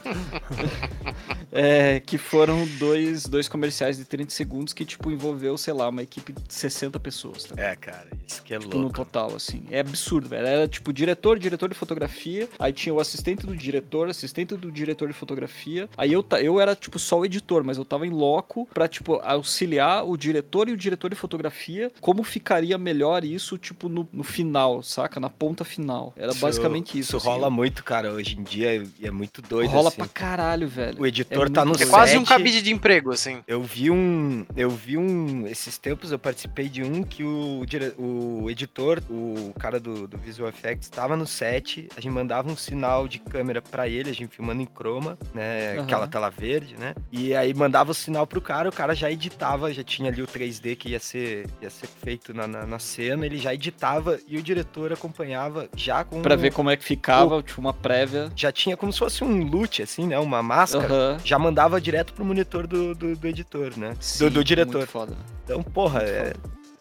É, que foram dois, dois comerciais de 30 segundos que, tipo, envolveu, sei lá, uma equipe de 60 pessoas. Tá? É, cara, isso que é Tipo, no louco. total, assim. É absurdo, velho. Era tipo diretor, diretor de fotografia. Aí tinha o assistente do diretor, assistente do diretor de fotografia. Aí eu, eu era, tipo, só o editor, mas eu tava em loco pra, tipo, auxiliar o diretor e o diretor de fotografia. Como ficaria melhor isso, tipo, no, no final, saca? Na ponta final. Era basicamente isso. Isso assim. rola muito, cara, hoje em dia e é muito doido. Rola assim. pra caralho, velho. O editor É tá no É quase um cabide de emprego, assim. Eu vi um. Eu vi um. Esses tempos eu participei de um que o, o editor, o cara do, do Visual Effects, tava no set, a gente mandava um sinal de câmera pra ele, a gente filmando em chroma, né? Aham. Aquela tela verde, né? E aí mandava o sinal pro cara, o cara já editava, já tinha ali o 3D que ia ser, ia ser feito na, na, na cena, ele já editava e o diretor acompanhava já com. Pra ver como é que ficava, tipo, uma prévia. Já tinha como se fosse um loot, assim, né? Uma máscara. Aham. Já mandava direto pro monitor do, do, do editor, né? Sim, do, do diretor. Muito foda. Então, porra, Muito é.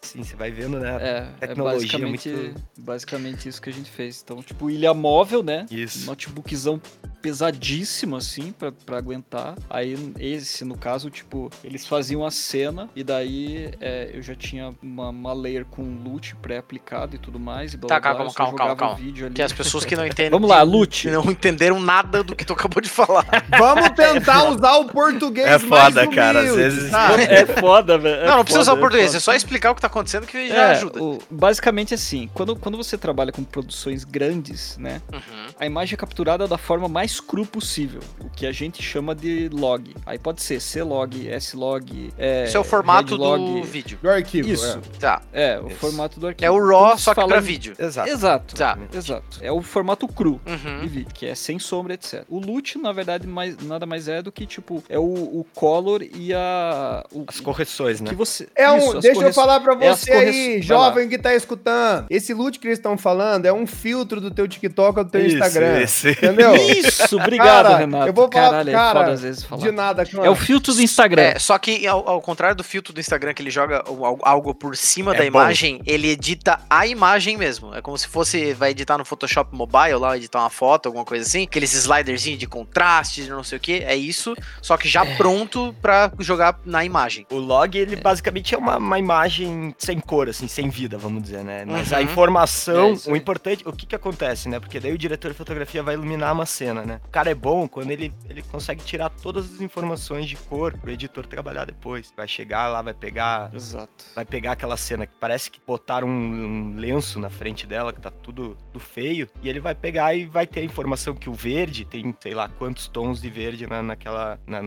Sim, você vai vendo, né? É, é tecnologia basicamente, muito- basicamente isso que a gente fez. Então, tipo, ilha móvel, né? Isso. Notebookzão pesadíssimo, assim, pra, pra aguentar. Aí, esse, no caso, tipo, eles faziam a cena e daí é, eu já tinha uma, uma layer com loot pré-aplicado e tudo mais. E blá, Tá, blá, blá, calma, eu só calma, calma, jogava o calma. vídeo ali. Que as pessoas que não entendem. Vamos lá, loot. Não entenderam nada do que tu acabou de falar. Vamos tentar usar o português É foda, cara, às vezes- sabe? É foda, velho. é não, não precisa usar o português, foda. é só explicar o que tá acontecendo que já É, ajuda. o- basicamente assim, quando, quando você trabalha com produções grandes, né? Uhum. a imagem é capturada da forma mais cru possível, o que a gente chama de log. Aí pode ser C-log, S-log, é, Isso é o formato do Redlog. vídeo. Do arquivo. Isso, Tá. é, o Isso. formato do arquivo. É o RAW, só que fala pra vídeo. Exato. Exato, Tá. exato. É o formato cru. Uhum. De vídeo, que é sem sombra, etc. O loot, na verdade, mais, nada mais é do que, tipo, é o, o color e a. O, As correções, né? que você. É um, isso, deixa eu correções- falar pra você corre- aí, jovem que tá escutando. Esse loot que eles estão falando é um filtro do teu TikTok ou do teu Isso, Instagram. isso. Entendeu? Isso, obrigado, Cara, Renato. eu vou falar- Caralho, é cara, foda às vezes falar. De nada, É o filtro do Instagram. É, só que ao, ao contrário do filtro do Instagram, que ele joga algo por cima É da bom. imagem, ele edita a imagem mesmo. É como se fosse, vai editar no Photoshop Mobile lá, editar uma foto, alguma coisa assim. Aqueles sliderzinhos de contraste, de não sei o que. É isso, só que já pronto pra jogar na imagem. O log, ele basicamente é uma, uma imagem sem cor, assim, sem vida, vamos dizer, né? Mas a Uhum. informação, É o importante, o que que acontece, né? Porque daí o diretor de fotografia vai iluminar uma cena, né? O cara é bom quando ele, ele consegue tirar todas as informações de cor pro editor trabalhar depois. Vai chegar lá, vai pegar Exato. vai pegar aquela cena que parece que botaram um, um lenço na frente dela, que tá tudo, tudo feio, e ele vai pegar e vai ter a informação que o verde tem, sei lá, quantos tons de verde na, naquela. na-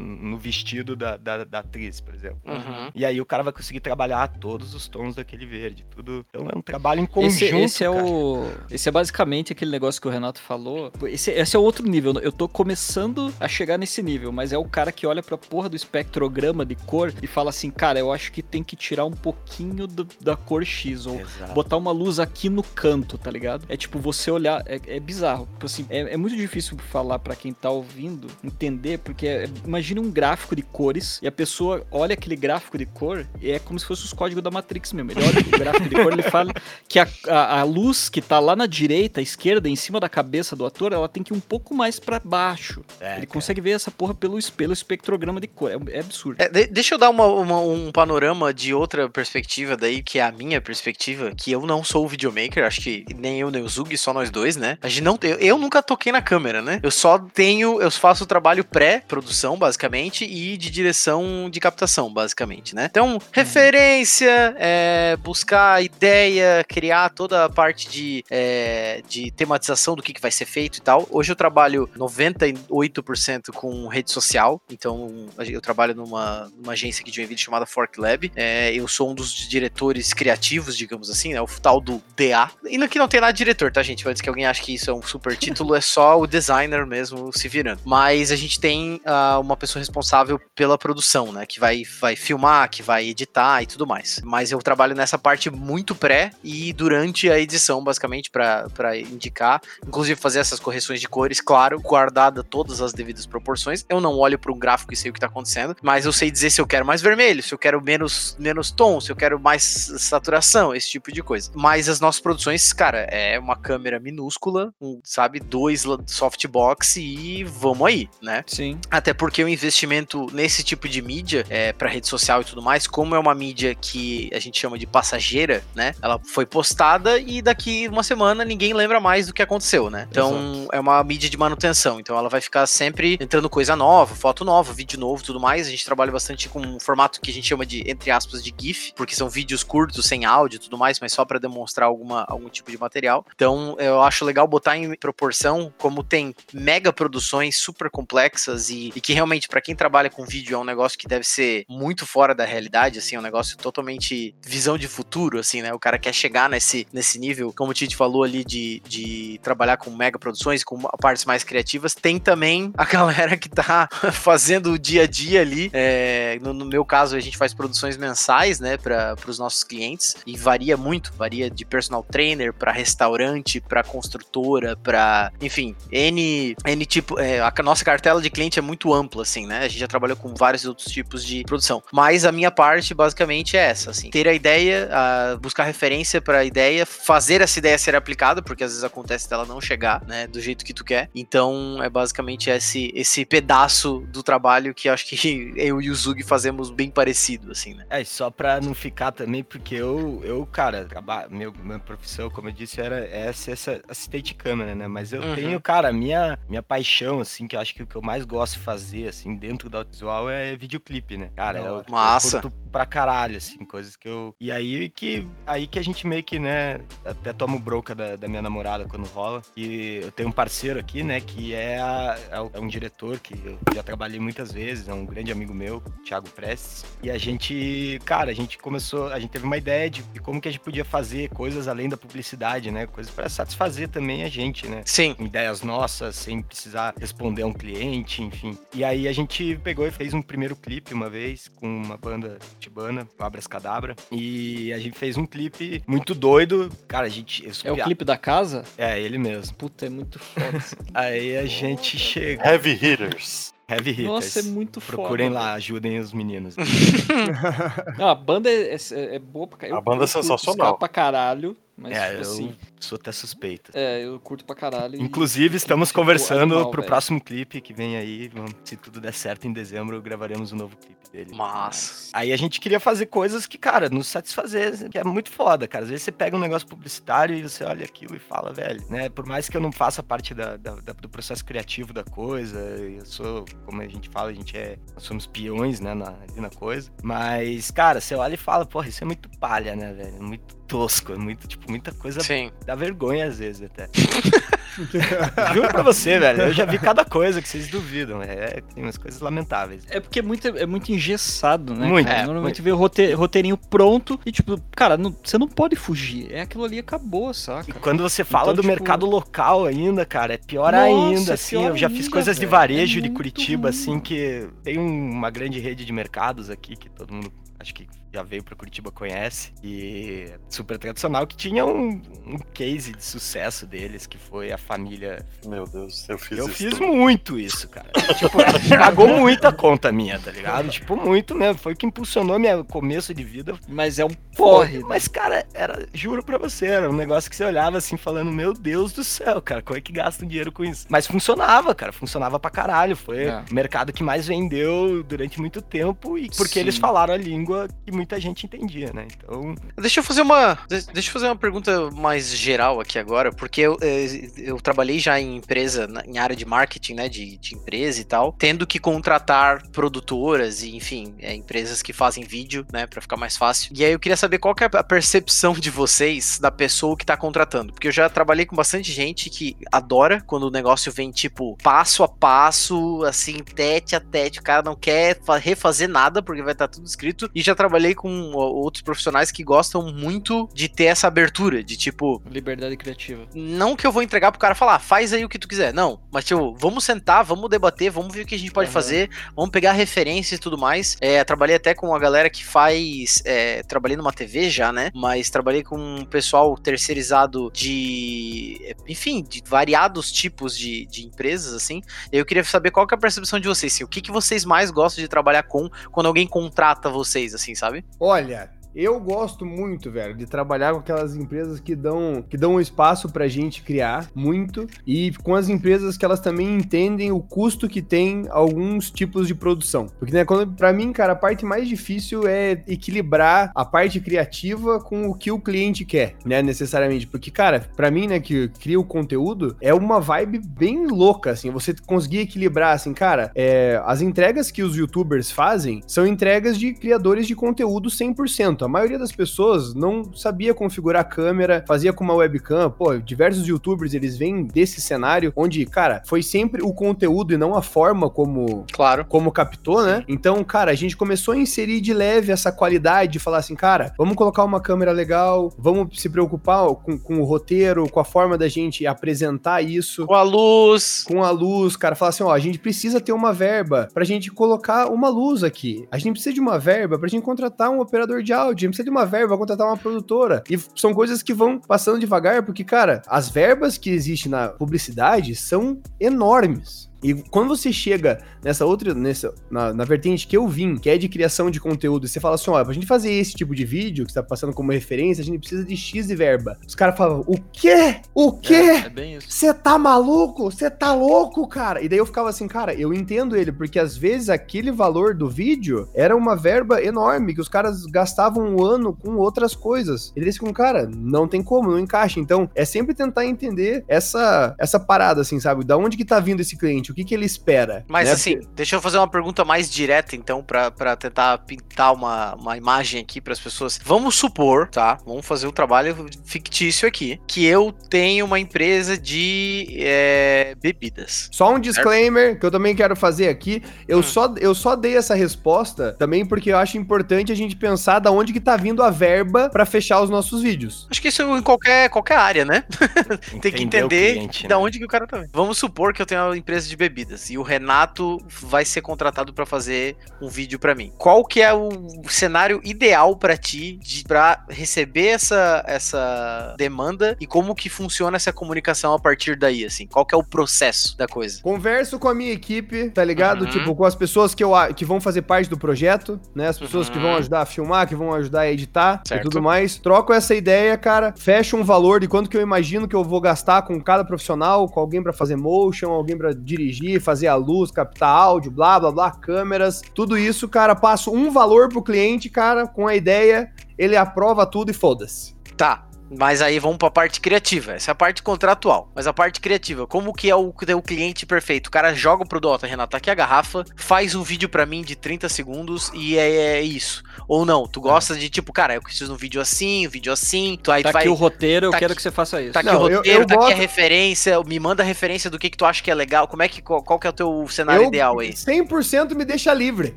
no vestido da, da, da atriz, por exemplo. Uhum. E aí o cara vai conseguir trabalhar todos os tons daquele verde. Tudo. Então é um trabalho em conjunto. Esse, esse é cara. o. Esse é basicamente aquele negócio que o Renato falou. Esse, esse é outro nível. Eu tô começando a chegar nesse nível, mas é o cara que olha pra porra do espectrograma de cor e fala assim, cara, eu acho que tem que tirar um pouquinho do- da cor X, ou Exato. botar uma luz aqui no canto, tá ligado? É tipo você olhar, é, é bizarro. Tipo assim, é, é muito difícil falar pra quem tá ouvindo entender, porque é- imagine um gráfico de cores e a pessoa olha aquele gráfico de cor e é como se fosse os códigos da Matrix mesmo. Ele olha o gráfico de cor ele fala que a, a, a luz que tá lá na direita, à esquerda, em cima da cabeça do ator, ela tem que ir um pouco mais pra baixo. É, ele consegue ver essa porra pelo, pelo espectrograma de cor. É, é absurdo. É, de- deixa eu dar uma- uma- um panorama de outra perspectiva daí, que é a minha perspectiva, que eu não sou videomaker, acho que nem eu nem o Zug, só nós dois, né? A gente não tem, eu nunca toquei na câmera, né? Eu só tenho, eu faço o trabalho pré-produção, basicamente, e de direção de captação, basicamente, né? Então, referência, é, buscar ideia, criar toda a parte de, é, de tematização do que, que vai ser feito e tal. Hoje eu trabalho 98% com rede social, então eu trabalho numa, numa agência aqui de Joinville chamada Fork Lab. É, eu sou um dos diretores criativos, digamos assim, né? O tal do DA. E aqui não tem nada de diretor, tá, gente? Antes que alguém ache que isso é um super título, é só o designer mesmo se virando. Mas a gente tem ah, uma pessoa responsável pela produção, né? Que vai, vai filmar, que vai editar e tudo mais. Mas eu trabalho nessa parte muito pré e durante a edição, basicamente, para indicar. Inclusive fazer essas correções de cores, claro, guardada todas as devidas proporções. Eu não olho para um gráfico e sei o que tá acontecendo, mas eu sei dizer se eu quero mais vermelho, se eu quero menos, menos tom, se eu quero mais saturação, esse tipo de coisa. Mas as nossas produções, cara, é uma câmera minúscula, um, sabe, dois softbox e vamos aí, né? Sim. Até porque o investimento nesse tipo de mídia, é, para rede social e tudo mais, como é uma mídia que a gente chama de passageira, né? Ela foi postada e daqui uma semana ninguém lembra mais do que aconteceu, né? Então é uma mídia de manutenção. Então ela vai ficar sempre entrando coisa nova, foto nova, vídeo novo, tudo mais. A gente trabalha bastante com um formato que a gente chama de entre aspas de GIF, porque são vídeos curtos sem áudio e tudo mais, mas só para demonstrar alguma algum tipo de material. Então eu acho legal botar em proporção como tem mega produções super complexas e, e que realmente para quem trabalha com vídeo é um negócio que deve ser muito fora da realidade, assim, é um negócio totalmente visão de futuro, assim, né? O cara quer chegar nesse, nesse nível, como o Tite falou ali, de, de trabalhar com mega produções, com partes mais criativas. Tem também a galera que tá fazendo o dia a dia ali. é, no, no meu caso, a gente faz produções mensais, né, para os nossos clientes e varia muito, varia de personal trainer para restaurante, para construtora, para, enfim, N, N tipo, é, a nossa cartela de cliente é muito ampla, assim, né? A gente já trabalhou com vários outros tipos de produção. Mas a minha parte, basicamente, é essa, assim. Ter a ideia, a buscar referência para a ideia, fazer essa ideia ser aplicada, porque às vezes acontece dela não chegar, né, do jeito que tu quer. Então, é basicamente esse, esse pedaço do trabalho que acho que eu e o Zug fazemos bem parecido, assim, né? É, só pra não ficar também, porque eu, eu cara, meu, minha profissão, como eu disse, era ser essa assistente de câmera, né? Mas eu Uhum. tenho, cara, minha, minha paixão, assim, que eu acho que o que eu mais gosto de fazer, assim, dentro do audiovisual é videoclipe, né? Cara, eu, eu Massa. curto pra caralho, assim, coisas que eu... E aí que, aí que a gente meio que, né, até tomo bronca da, da minha namorada quando rola. E eu tenho um parceiro aqui, né, que é, a- é é um diretor que eu já trabalhei muitas vezes, é um grande amigo meu, Thiago Prestes. E a gente, cara, a gente começou, a gente teve uma ideia de, de como que a gente podia fazer coisas além da publicidade, né? Coisas pra satisfazer também a gente, né? Sim. Com ideias nossas, sem precisar responder a um cliente, enfim. E aí a gente pegou e fez um primeiro clipe uma vez com uma banda tibana, o Abras Cadabra. E a gente fez um clipe muito doido. Cara, a gente. eu É o clipe da casa? É, ele mesmo. Puta, é muito foda. Aí a gente chega. Heavy hitters. Heavy Hitters. Nossa, é muito foda. Procurem lá, ajudem os meninos. Não, a banda é, é- é boa pra caralho. A banda é sensacional. pra caralho, mas é, eu assim, sou até suspeito. é, eu curto pra caralho. e- Inclusive, estamos tipo, conversando animal, pro velho. próximo clipe que vem aí. Vamos- se tudo der certo, em dezembro gravaremos um novo clipe dele. Mas. Aí a gente queria fazer coisas que, cara, nos satisfazer, que é muito foda, cara. Às vezes você pega um negócio publicitário e você olha aquilo e fala, velho, né? Por mais que eu não faça parte da, da- da- do processo criativo da coisa, eu sou, como a gente fala, a gente é. Nós somos peões, né, na, na coisa. Mas, cara, você olha e fala, porra, isso é muito palha, né, velho? Muito tosco, é muito, tipo, muita coisa Sim. dá vergonha às vezes até. Juro pra você, velho. Eu já vi cada coisa que vocês duvidam. É, tem umas coisas lamentáveis. É porque é muito, é muito engessado, né? Muito, cara? é, Normalmente vê o rote- roteirinho pronto e, tipo, cara, não- você não pode fugir. É aquilo ali e acabou, E saca? quando você fala Então, do tipo- mercado local ainda, cara, é pior Nossa, ainda, é assim. pior eu já fiz ainda, coisas de velho. varejo É de muito Curitiba, ruim. assim, que tem um- uma grande rede de mercados aqui que todo mundo acho que já veio pra Curitiba conhece. E é super tradicional, que tinha um, um case de sucesso deles, que foi a família Meu Deus, eu fiz Eu isso. fiz muito isso, cara. tipo, pagou muita conta minha, tá ligado? Tipo, muito mesmo. Foi o que impulsionou meu começo de vida. Mas é um porre. né? mas, cara, era, juro pra você, era um negócio que você olhava assim, falando, meu Deus do céu, cara, como é que gasta dinheiro com isso? Mas funcionava, cara, funcionava pra caralho. Foi É. o mercado que mais vendeu durante muito tempo e porque eles Sim. falaram a língua que muita gente entendia, né? Então, Deixa eu fazer uma. De- Deixa eu fazer uma pergunta mais geral aqui agora, porque eu, eh, eu trabalhei já em empresa, em área de marketing, né? De, de empresa e tal, tendo que contratar produtoras e, enfim, eh, empresas que fazem vídeo, né? Pra ficar mais fácil. E aí eu queria saber qual que é a percepção de vocês da pessoa que tá contratando. Porque eu já trabalhei com bastante gente que adora quando o negócio vem, tipo, passo a passo, assim, tete a tete. O cara não quer fa- refazer nada, porque vai estar tudo escrito. E já trabalhei com outros profissionais que gostam muito de ter essa abertura, de tipo, Liberdade criativa. não que eu vou entregar pro cara falar, "Ah, faz aí o que tu quiser. Não, mas tipo, vamos sentar, vamos debater, vamos ver o que a gente pode Aham. fazer, vamos pegar referências e tudo mais. É, trabalhei até com a galera que faz. é, trabalhei numa TV já, né? Mas trabalhei com um pessoal terceirizado de. Enfim, de variados tipos de, de empresas, assim. E eu queria saber qual que é a percepção de vocês, assim, o que, que vocês mais gostam de trabalhar com quando alguém contrata vocês, assim, sabe? Olha, eu gosto muito, velho, de trabalhar com aquelas empresas que dão que dão espaço pra gente criar muito e com as empresas que elas também entendem o custo que tem alguns tipos de produção. Porque né, quando para mim, cara, a parte mais difícil é equilibrar a parte criativa com o que o cliente quer, né, necessariamente. Porque cara, pra mim, né, que cria o conteúdo, é uma vibe bem louca assim, você conseguir equilibrar assim, cara, é, as entregas que os youtubers fazem são entregas de criadores de conteúdo 100%. A maioria das pessoas não sabia configurar a câmera, fazia com uma webcam. Pô, diversos youtubers, eles vêm desse cenário onde, cara, foi sempre o conteúdo e não a forma como Claro. como captou, né? Então, cara, a gente começou a inserir de leve essa qualidade de falar assim, cara, vamos colocar uma câmera legal, vamos se preocupar com, com o roteiro, com a forma da gente apresentar isso Com a luz. com a luz, cara, falar assim, ó, a gente precisa ter uma verba pra gente colocar uma luz aqui. A gente precisa de uma verba pra gente contratar um operador de áudio, gente precisa de uma verba contratar uma produtora. E são coisas que vão passando devagar, porque, cara, as verbas que existem na publicidade são enormes. E quando você chega nessa outra, nessa, na, na vertente que eu vim, que é de criação de conteúdo, e você fala assim, ó, pra gente fazer esse tipo de vídeo que você tá passando como referência, a gente precisa de X de verba. Os caras falam, o quê? O quê? É, é. Você tá maluco? Você tá louco, cara? E daí eu ficava assim, cara, eu entendo ele, porque às vezes aquele valor do vídeo era uma verba enorme, que os caras gastavam um ano com outras coisas. E eles ficam, cara, não tem como, não encaixa. Então, é sempre tentar entender essa, essa parada, assim, sabe? Da onde que tá vindo esse cliente? O que que ele espera? Mas né? assim, deixa eu fazer uma pergunta mais direta, então, pra, pra tentar pintar uma, uma imagem aqui pras pessoas. Vamos supor, tá? Vamos fazer um trabalho fictício aqui, que eu tenho uma empresa de é, bebidas. Só um disclaimer que eu também quero fazer aqui. Eu, Hum. só, eu só dei essa resposta também porque eu acho importante a gente pensar da onde que tá vindo a verba pra fechar os nossos vídeos. Acho que isso em qualquer, qualquer área, né? Tem que entender cliente, da né? onde que o cara tá vendo. Vamos supor que eu tenho uma empresa de bebidas e o Renato vai ser contratado pra fazer um vídeo pra mim. Qual que é o cenário ideal pra ti pra receber essa, essa demanda e como que funciona essa comunicação a partir daí, assim? Qual que é o processo da coisa? Converso com a minha equipe, tá ligado? Uhum. Tipo, com as pessoas que, eu, que vão fazer parte do projeto, né? As pessoas que Uhum. vão ajudar a filmar, que vão ajudar a editar Certo. e tudo mais. Troco essa ideia, cara. Fecho um valor de quanto que eu imagino que eu vou gastar com cada profissional, com alguém pra fazer motion, alguém pra dirigir, fazer a luz, captar áudio, blá, blá, blá, câmeras. Tudo isso, cara, passo um valor pro cliente, cara, com a ideia, ele aprova tudo e foda-se. Tá. Mas aí vamos pra parte criativa. Essa é a parte contratual. Mas a parte criativa, como que é o, o cliente perfeito? O cara joga o produto, Renato, tá aqui a garrafa, faz um vídeo pra mim de 30 segundos e é, é isso. Ou não, tu gosta de tipo, cara, eu preciso de um vídeo assim, um vídeo assim, tu aí Tá tu vai aqui o roteiro, eu tá quero aqui- que você faça isso. Tá aqui Não, o eu- roteiro, eu tá aqui a referência, me manda a referência do que, que tu acha que é legal, como é que, qual, qual que é o teu cenário ideal aí? 100% me deixa livre.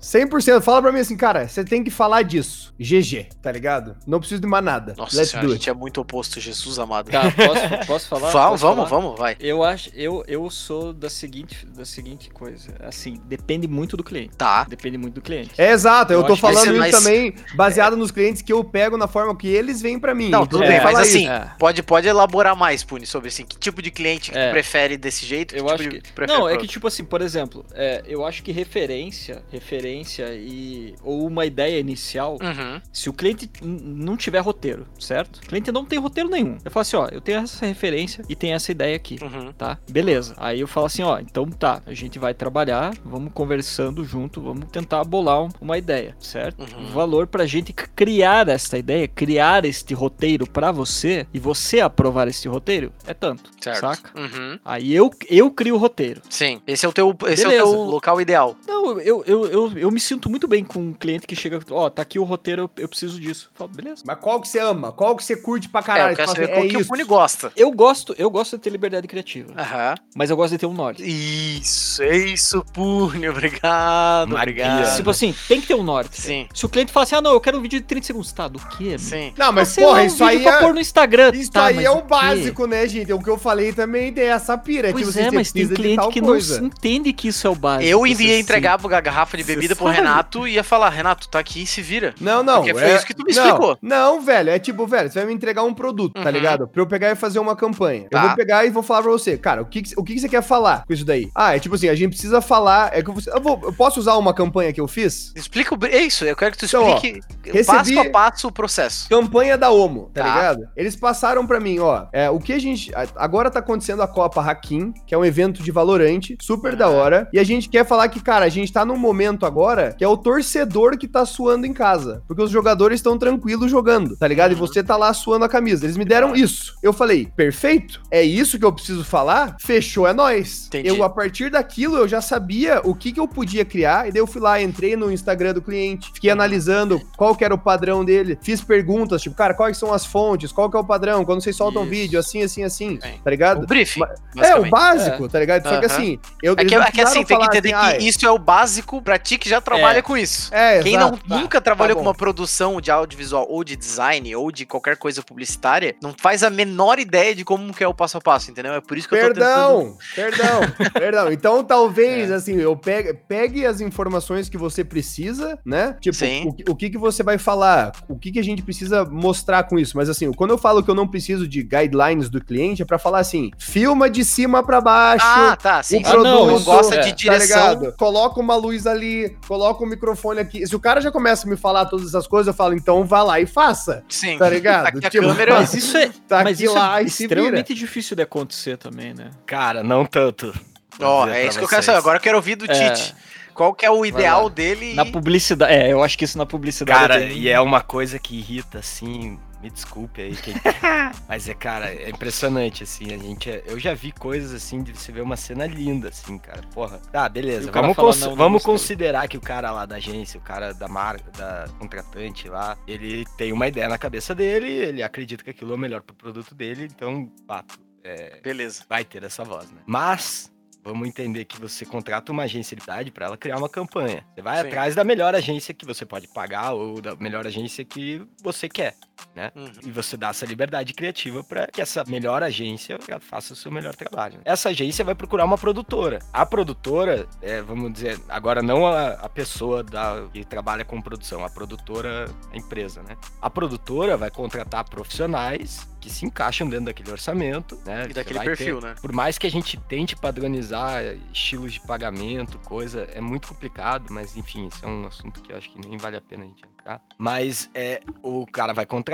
100%. Fala pra mim assim, cara, você tem que falar disso. GG, tá ligado? Não preciso de mais nada. Nossa Let's senhora, a do gente it. é muito oposto, Jesus amado. Tá, posso, posso falar? vamos, Posso vamos, falar? vamos, vai. Eu acho, eu, eu sou da seguinte, da seguinte coisa. Assim, depende muito do cliente. Tá. Depende muito do cliente. É exato, eu, Eu tô falando esse é isso mais- também baseado nos clientes que eu pego na forma que eles vêm pra mim. Não, tudo tem bem, mas assim, isso. É. Pode, pode elaborar mais, Puni, sobre assim, que tipo de cliente que É. tu prefere desse jeito? Eu que acho tipo que. de prefere Não, é que tipo assim, por exemplo, é, eu acho que referência, referência e. ou uma ideia inicial, Uhum. se o cliente não tiver roteiro, certo? O cliente não tem roteiro nenhum. Eu falo assim, ó, eu tenho essa referência e tenho essa ideia aqui. Uhum. Tá, beleza. Aí eu falo assim, ó, então tá, a gente vai trabalhar, vamos conversando junto, vamos tentar bolar um- uma ideia, certo? Uhum. O valor pra gente criar essa ideia, criar este roteiro pra você e você aprovar este roteiro é tanto, Certo. saca? Uhum. Aí eu, eu crio o roteiro. Sim, esse é o teu, esse é o teu local ideal. Não, eu, eu, eu, eu me sinto muito bem com um cliente que chega, ó, tá aqui o roteiro, eu, eu preciso disso. Eu falo, beleza. Mas qual que você ama? Qual que você curte pra é, caralho? eu quero saber assim, que é o isso. Puni gosta. Eu gosto, eu gosto de ter liberdade criativa, Aham. mas eu gosto de ter um norte. Isso, é isso, Puni, obrigado, Magia. obrigado. Tipo assim, tem que ter um norte. Sim, Se o cliente fala assim, ah, não, eu quero um vídeo de 30 segundos, tá, do quê? sim. Não, mas Ah, sei porra, lá, um isso aí pra é... pôr no Instagram. Isso Tá, aí mas é o o básico, né, gente? O que eu falei também tem essa pira. Pois tipo, é, mas tem cliente que coisa. não entende que isso é o básico. Eu enviei você entregar a garrafa de bebida pro. Renato e ia falar, Renato, tá aqui, se vira. Não, não. Porque foi isso que tu me explicou. Não, velho. É tipo, velho, você vai me entregar um produto, tá Uhum. ligado? Pra eu pegar e fazer uma campanha. Tá. Eu vou pegar e vou falar pra você, cara, o que, que- o que, que você quer falar com isso daí? Ah, é tipo assim, a gente precisa falar. É que vou- eu, vou- eu posso usar uma campanha que eu fiz? Explica o. É isso, eu quero que tu Então, ó, explique recebi- passo a passo o processo. Campanha da Omo, tá, Tá. ligado? Eles passaram pra mim, ó. É, o que a gente. Agora tá acontecendo a Copa Hakim, que é um evento de Valorante, super da hora. E a gente quer falar que, cara, a gente tá num momento agora que é o torcedor que tá suando em casa. Porque os jogadores estão tranquilos jogando, tá ligado? E Uhum. você tá lá suando a camisa. Eles me deram isso. Eu falei, perfeito? É isso que eu preciso falar? Fechou, é nóis. Entendi. Eu, a partir daquilo, eu já sabia o que, que eu podia criar. E daí eu fui lá, entrei no Instagram do cliente, fiquei analisando qual que era o padrão dele, fiz perguntas, tipo, cara, quais são as fontes, qual que é o padrão, quando vocês soltam Isso. vídeo, assim, assim, assim, Sim. tá ligado? O briefing. É, o básico, tá ligado? Só que Aham. assim, eu É que, é que assim, tem que entender assim, que "Ah, isso é o básico pra ti que já trabalha com isso. É, Quem exato, não, tá, nunca trabalhou tá com uma produção de audiovisual ou de design ou de qualquer coisa publicitária, não faz a menor ideia de como que é o passo a passo, entendeu? É por isso que eu tô tentando... Perdão, perdão, perdão. Então, talvez, assim, eu pegue, pegue as informações que você precisa, né? Tipo, Sim. o, que- o que que você vai falar, o que que a gente precisa mostrar com isso. Mas, assim, quando eu falo que eu não preciso de guidelines do cliente, é pra falar assim, filma de cima pra baixo, Ah, tá, sim. o. Ah, não, produto, isso gosta é, de tá direção. ligado? Coloca uma luz ali, coloca um microfone aqui. Se o cara já começa a me falar todas essas coisas, eu falo, então vá lá e faça, Sim. tá ligado? A Tipo, câmera- Mas isso é, Tá mas isso lá é extremamente difícil de acontecer também, né? Cara, não tanto. Ó, dizer é isso que eu quero saber. Agora eu quero ouvir do É. Tite. Qual que é o ideal dele? Na publicidade, é, eu acho que isso na publicidade Cara, é bem- e é uma coisa que irrita, assim. Me desculpe aí, quem... mas é, cara, é impressionante, assim. A gente, é- eu já vi coisas assim de você ver uma cena linda, assim, cara. Porra, tá, beleza. Vamos, fala, cons- "Não, não vamos gostei." considerar que o cara lá da agência, o cara da marca, da contratante lá, ele tem uma ideia na cabeça dele, ele acredita que aquilo é o melhor pro produto dele, então, fato, é, Beleza. vai ter essa voz, né? Mas vamos entender que você contrata uma agência de idade para ela criar uma campanha. Você vai Sim. atrás da melhor agência que você pode pagar ou da melhor agência que você quer. Né? Uhum. E você dá essa liberdade criativa para que essa melhor agência faça o seu melhor trabalho. Essa agência vai procurar uma produtora. A produtora, é, vamos dizer, agora não a, a pessoa da, que trabalha com produção, a produtora, a empresa, né? A produtora vai contratar profissionais que se encaixam dentro daquele orçamento, né? E daquele perfil, ter- né? Por mais que a gente tente padronizar estilos de pagamento, coisa, é muito complicado, mas enfim, isso é um assunto que eu acho que nem vale a pena a gente entrar. Mas é, o cara vai contratar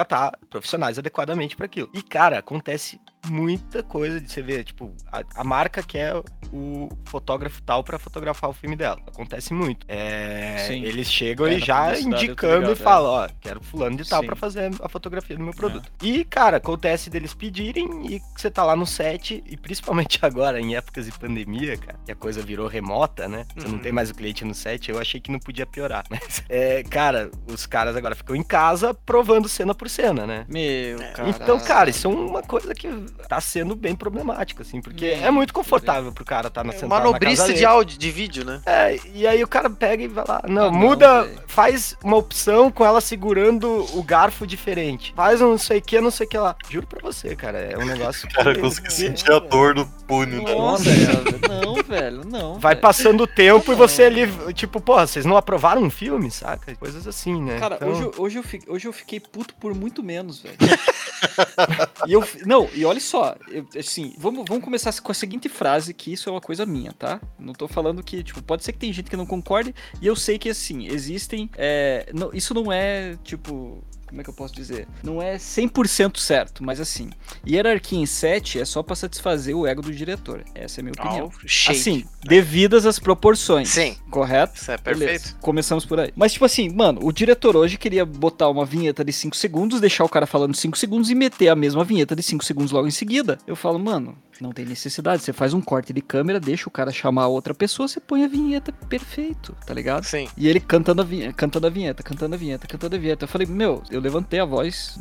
profissionais adequadamente para aquilo. E, cara, acontece muita coisa de você ver, tipo, a, a marca quer o fotógrafo tal para fotografar o filme dela. Acontece muito. É, eles chegam É, e na já indicando ligado, e é. falam, ó, quero fulano de tal para fazer a fotografia do meu produto. E, cara, acontece deles pedirem e você tá lá no set, e principalmente agora, em épocas de pandemia, cara, que a coisa virou remota, né? Você não Uhum. tem mais o cliente no set, eu achei que não podia piorar. Mas, é, cara, os caras agora ficam em casa provando cena por cena, né? Meu, cara. Então, cara, isso é uma coisa que tá sendo bem problemática, assim, porque Meu é muito confortável pro cara estar na sentado na casa Manobrista de áudio, de vídeo, né? É, e aí o cara pega e vai lá, não, Ah, não, muda, velho. faz uma opção com ela segurando o garfo diferente. Faz um não sei o que, não sei o que lá. Juro pra você, cara, é um negócio que Cara, eu consegui sentir a dor do punho? Nossa, velho, não, velho, não. vai velho. passando o tempo e Não. você ali, tipo, porra, vocês não aprovaram um filme, saca? Coisas assim, né? Cara, Então, hoje, eu- hoje, eu fiquei, hoje eu fiquei puto por muito menos, velho. e eu, não, e olha só, eu- assim, vamos, vamos começar com a seguinte frase, que isso é uma coisa minha, tá? Não tô falando que, tipo, pode ser que tem gente que não concorde, e eu sei que, assim, existem, é, não- isso não é, tipo... Como é que eu posso dizer? Não é 100% certo, mas assim, hierarquia em set é só pra satisfazer o ego do diretor. Essa é a minha opinião. Shake. Assim, devidas as proporções. Sim, Correto? isso é Beleza, perfeito. Começamos por aí. Mas, tipo assim, mano, o diretor hoje queria botar uma vinheta de 5 segundos, deixar o cara falando 5 segundos e meter a mesma vinheta de 5 segundos logo em seguida. Eu falo, mano, não tem necessidade. Você faz um corte de câmera, deixa o cara chamar outra pessoa, você põe a vinheta perfeito, tá ligado? Sim. E ele cantando a, vinheta, cantando a vinheta, cantando a vinheta, cantando a vinheta. Eu falei, meu, eu levantei a voz,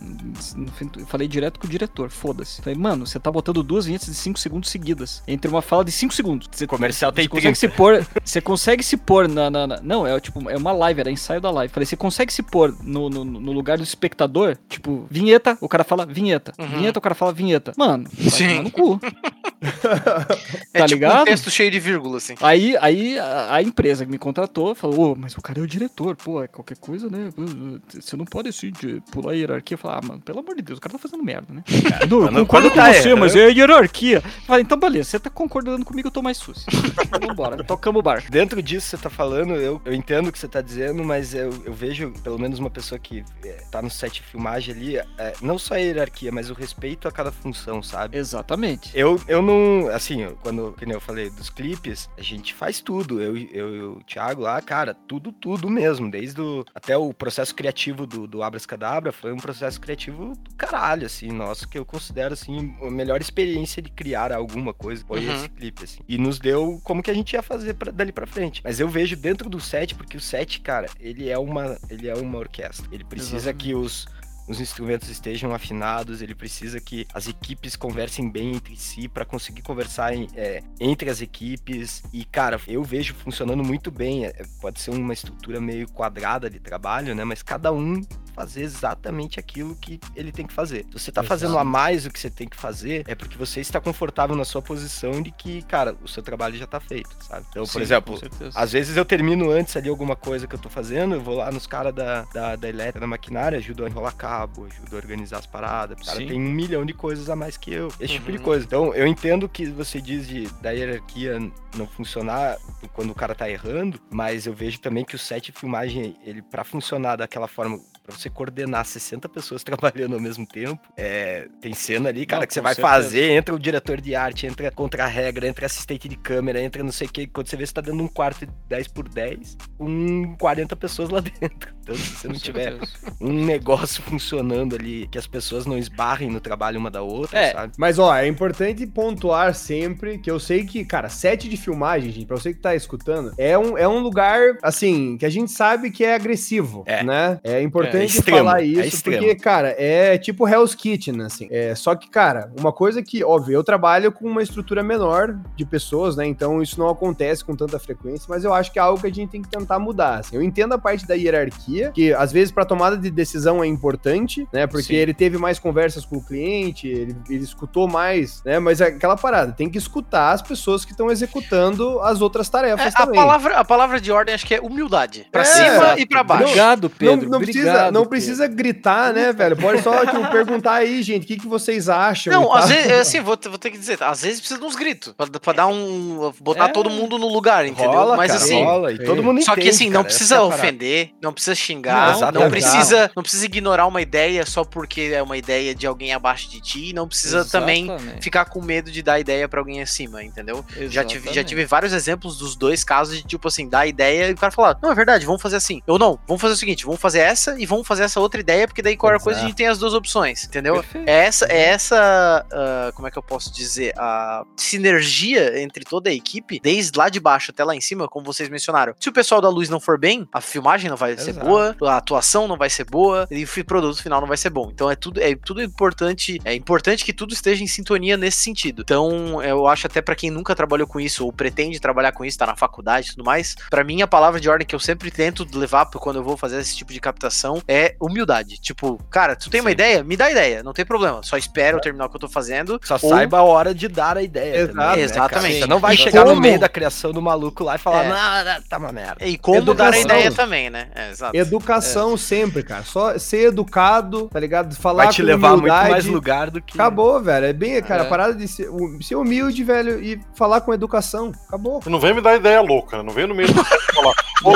falei direto com o diretor, foda-se. Falei, mano, você tá botando duas vinhetas de 5 segundos seguidas. Entre uma fala de 5 segundos. Você, Comercial tem você consegue 30. se pôr. Você consegue se pôr na, na- na- Não, é tipo, é uma live, era ensaio da live. Falei, você consegue se pôr no, no, no lugar do espectador? Tipo, vinheta, o cara fala vinheta. Uhum. Vinheta, o cara fala vinheta. Mano, Sim. no cu. É Tá tipo ligado? um texto cheio de vírgula, assim. Aí, aí a, a empresa que me contratou falou, ô, mas o cara é o diretor, pô, é qualquer coisa, né? Você não pode assim de pular a hierarquia. Eu falei, ah, mano, pelo amor de Deus, o cara tá fazendo merda, né? não, eu quando- concordo com tá você, mas é a hierarquia. Falei, então beleza, você tá concordando comigo, eu tô mais sucio. Então, Vambora, tocamos o bar. Dentro disso que você tá falando, eu, eu entendo o que você tá dizendo, mas eu, eu vejo pelo menos uma pessoa que é, tá no set de filmagem ali, é, não só a hierarquia, mas o respeito a cada função, sabe? Exatamente. Eu, eu não, assim, eu- quando nem eu falei dos clipes, a gente faz tudo. Eu, eu e o Thiago lá, cara, tudo, tudo mesmo. Desde o, até o processo criativo do, do Abras Cadabra foi um processo criativo do caralho, assim, nosso, que eu considero, assim, a melhor experiência de criar alguma coisa foi Uhum. esse clipe, assim. E nos deu como que a gente ia fazer pra- dali pra frente. Mas eu vejo dentro do set, porque o set, cara, ele é uma, ele é uma orquestra. Ele precisa que os os instrumentos estejam afinados, ele precisa que as equipes conversem bem entre si para conseguir conversar em- é, entre as equipes. E, cara, eu vejo funcionando muito bem. É, pode ser uma estrutura meio quadrada de trabalho, né? Mas cada um fazer exatamente aquilo que ele tem que fazer. Se você tá fazendo a mais o que você tem que fazer, é porque você está confortável na sua posição de que, cara, o seu trabalho já tá feito, sabe? Então, por Sim, exemplo, com certeza. às vezes eu termino antes ali alguma coisa que eu tô fazendo, eu vou lá nos caras da, da, da elétrica, da maquinária, ajudo a enrolar cabo, ajudo a organizar as paradas. O cara Sim. tem um milhão de coisas a mais que eu. Esse tipo de Uhum. coisa. Então, eu entendo que você diz de, da hierarquia não funcionar quando o cara tá errando, mas eu vejo também que o set de filmagem, ele, pra funcionar daquela forma, pra você coordenar 60 pessoas trabalhando ao mesmo tempo, é, tem cena ali, cara, Não, que você vai certeza. fazer, entra o diretor de arte, entra contra-regra, entra assistente de câmera, entra não sei o que, quando você vê, você tá dando um quarto de 10 por 10, com 40 pessoas lá dentro. Então, se você não Com tiver certeza. um negócio funcionando ali, que as pessoas não esbarrem no trabalho uma da outra, É, sabe? Mas, ó, é importante pontuar sempre que eu sei que, cara, set de filmagem, gente, pra você que tá escutando, é um, é um lugar, assim, que a gente sabe que é agressivo, É. né? É importante importante extremo, falar é isso, extremo. porque, cara, é tipo Hell's Kitchen, assim. É, só que, cara, uma coisa que, óbvio, eu trabalho com uma estrutura menor de pessoas, né? Então isso não acontece com tanta frequência, mas eu acho que é algo que a gente tem que tentar mudar. Assim. Eu entendo a parte da hierarquia, que às vezes para tomada de decisão é importante, né? Porque Sim. ele teve mais conversas com o cliente, ele, ele escutou mais, né? Mas é aquela parada, tem que escutar as pessoas que estão executando as outras tarefas É, a, também. palavra, a palavra de ordem acho que é humildade. Pra É, cima exato. e pra baixo. Obrigado, Não, Pedro. não precisa, obrigado, não precisa gritar, né, velho? Pode só tipo, perguntar aí, gente, o que, que vocês acham? Não, às vezes, assim, vou, vou ter que dizer, às vezes precisa de uns gritos, pra, pra dar um. botar É. todo mundo no lugar, entendeu? Rola, Mas cara, assim. rola, e todo mundo Só que assim, não cara, essa precisa é ofender, não precisa Não, xingar, não, exatamente. precisa, não precisa ignorar uma ideia só porque é uma ideia de alguém abaixo de ti, não precisa também Exatamente. ficar com medo de dar ideia pra alguém acima, entendeu? Já tive, já tive vários exemplos dos dois casos de tipo assim, dar ideia e o cara falar, não, é verdade, vamos fazer assim. Eu não, vamos fazer o seguinte, vamos fazer essa e vamos fazer essa outra ideia, porque daí qualquer coisa a gente tem as duas opções, entendeu? Perfeito. É essa, é essa ah, como é que eu posso dizer, a sinergia entre toda a equipe, desde lá de baixo até lá em cima, como vocês mencionaram. Se o pessoal da luz não for bem, a filmagem não vai ser Exato. boa, a atuação não vai ser boa e o produto final não vai ser bom. Então é tudo, é tudo importante, é importante que tudo esteja em sintonia nesse sentido. Então eu acho até pra quem nunca trabalhou com isso ou pretende trabalhar com isso, tá na faculdade e tudo mais, pra mim a palavra de ordem que eu sempre tento levar pra quando eu vou fazer esse tipo de captação é humildade. Tipo, cara, tu tem uma Sim. ideia? Me dá ideia, não tem problema. Só espera eu terminar o que eu tô fazendo. Só ou- saiba a hora de dar a ideia. Exato, também, né, exatamente. cara? Você não vai E chegar como- no meio da criação do maluco lá e falar, É. não, não, tá uma merda. E como dar a Educação. ideia também, né? É, exato. Educação sempre, cara. Só ser educado, tá ligado? Falar Vai te com levar muito mais lugar do que. Acabou, velho. É bem, cara, É. a parada de ser, ser humilde, velho, e falar com educação. Acabou. Não vem me dar ideia louca, né? Não vem no meio do falar, ô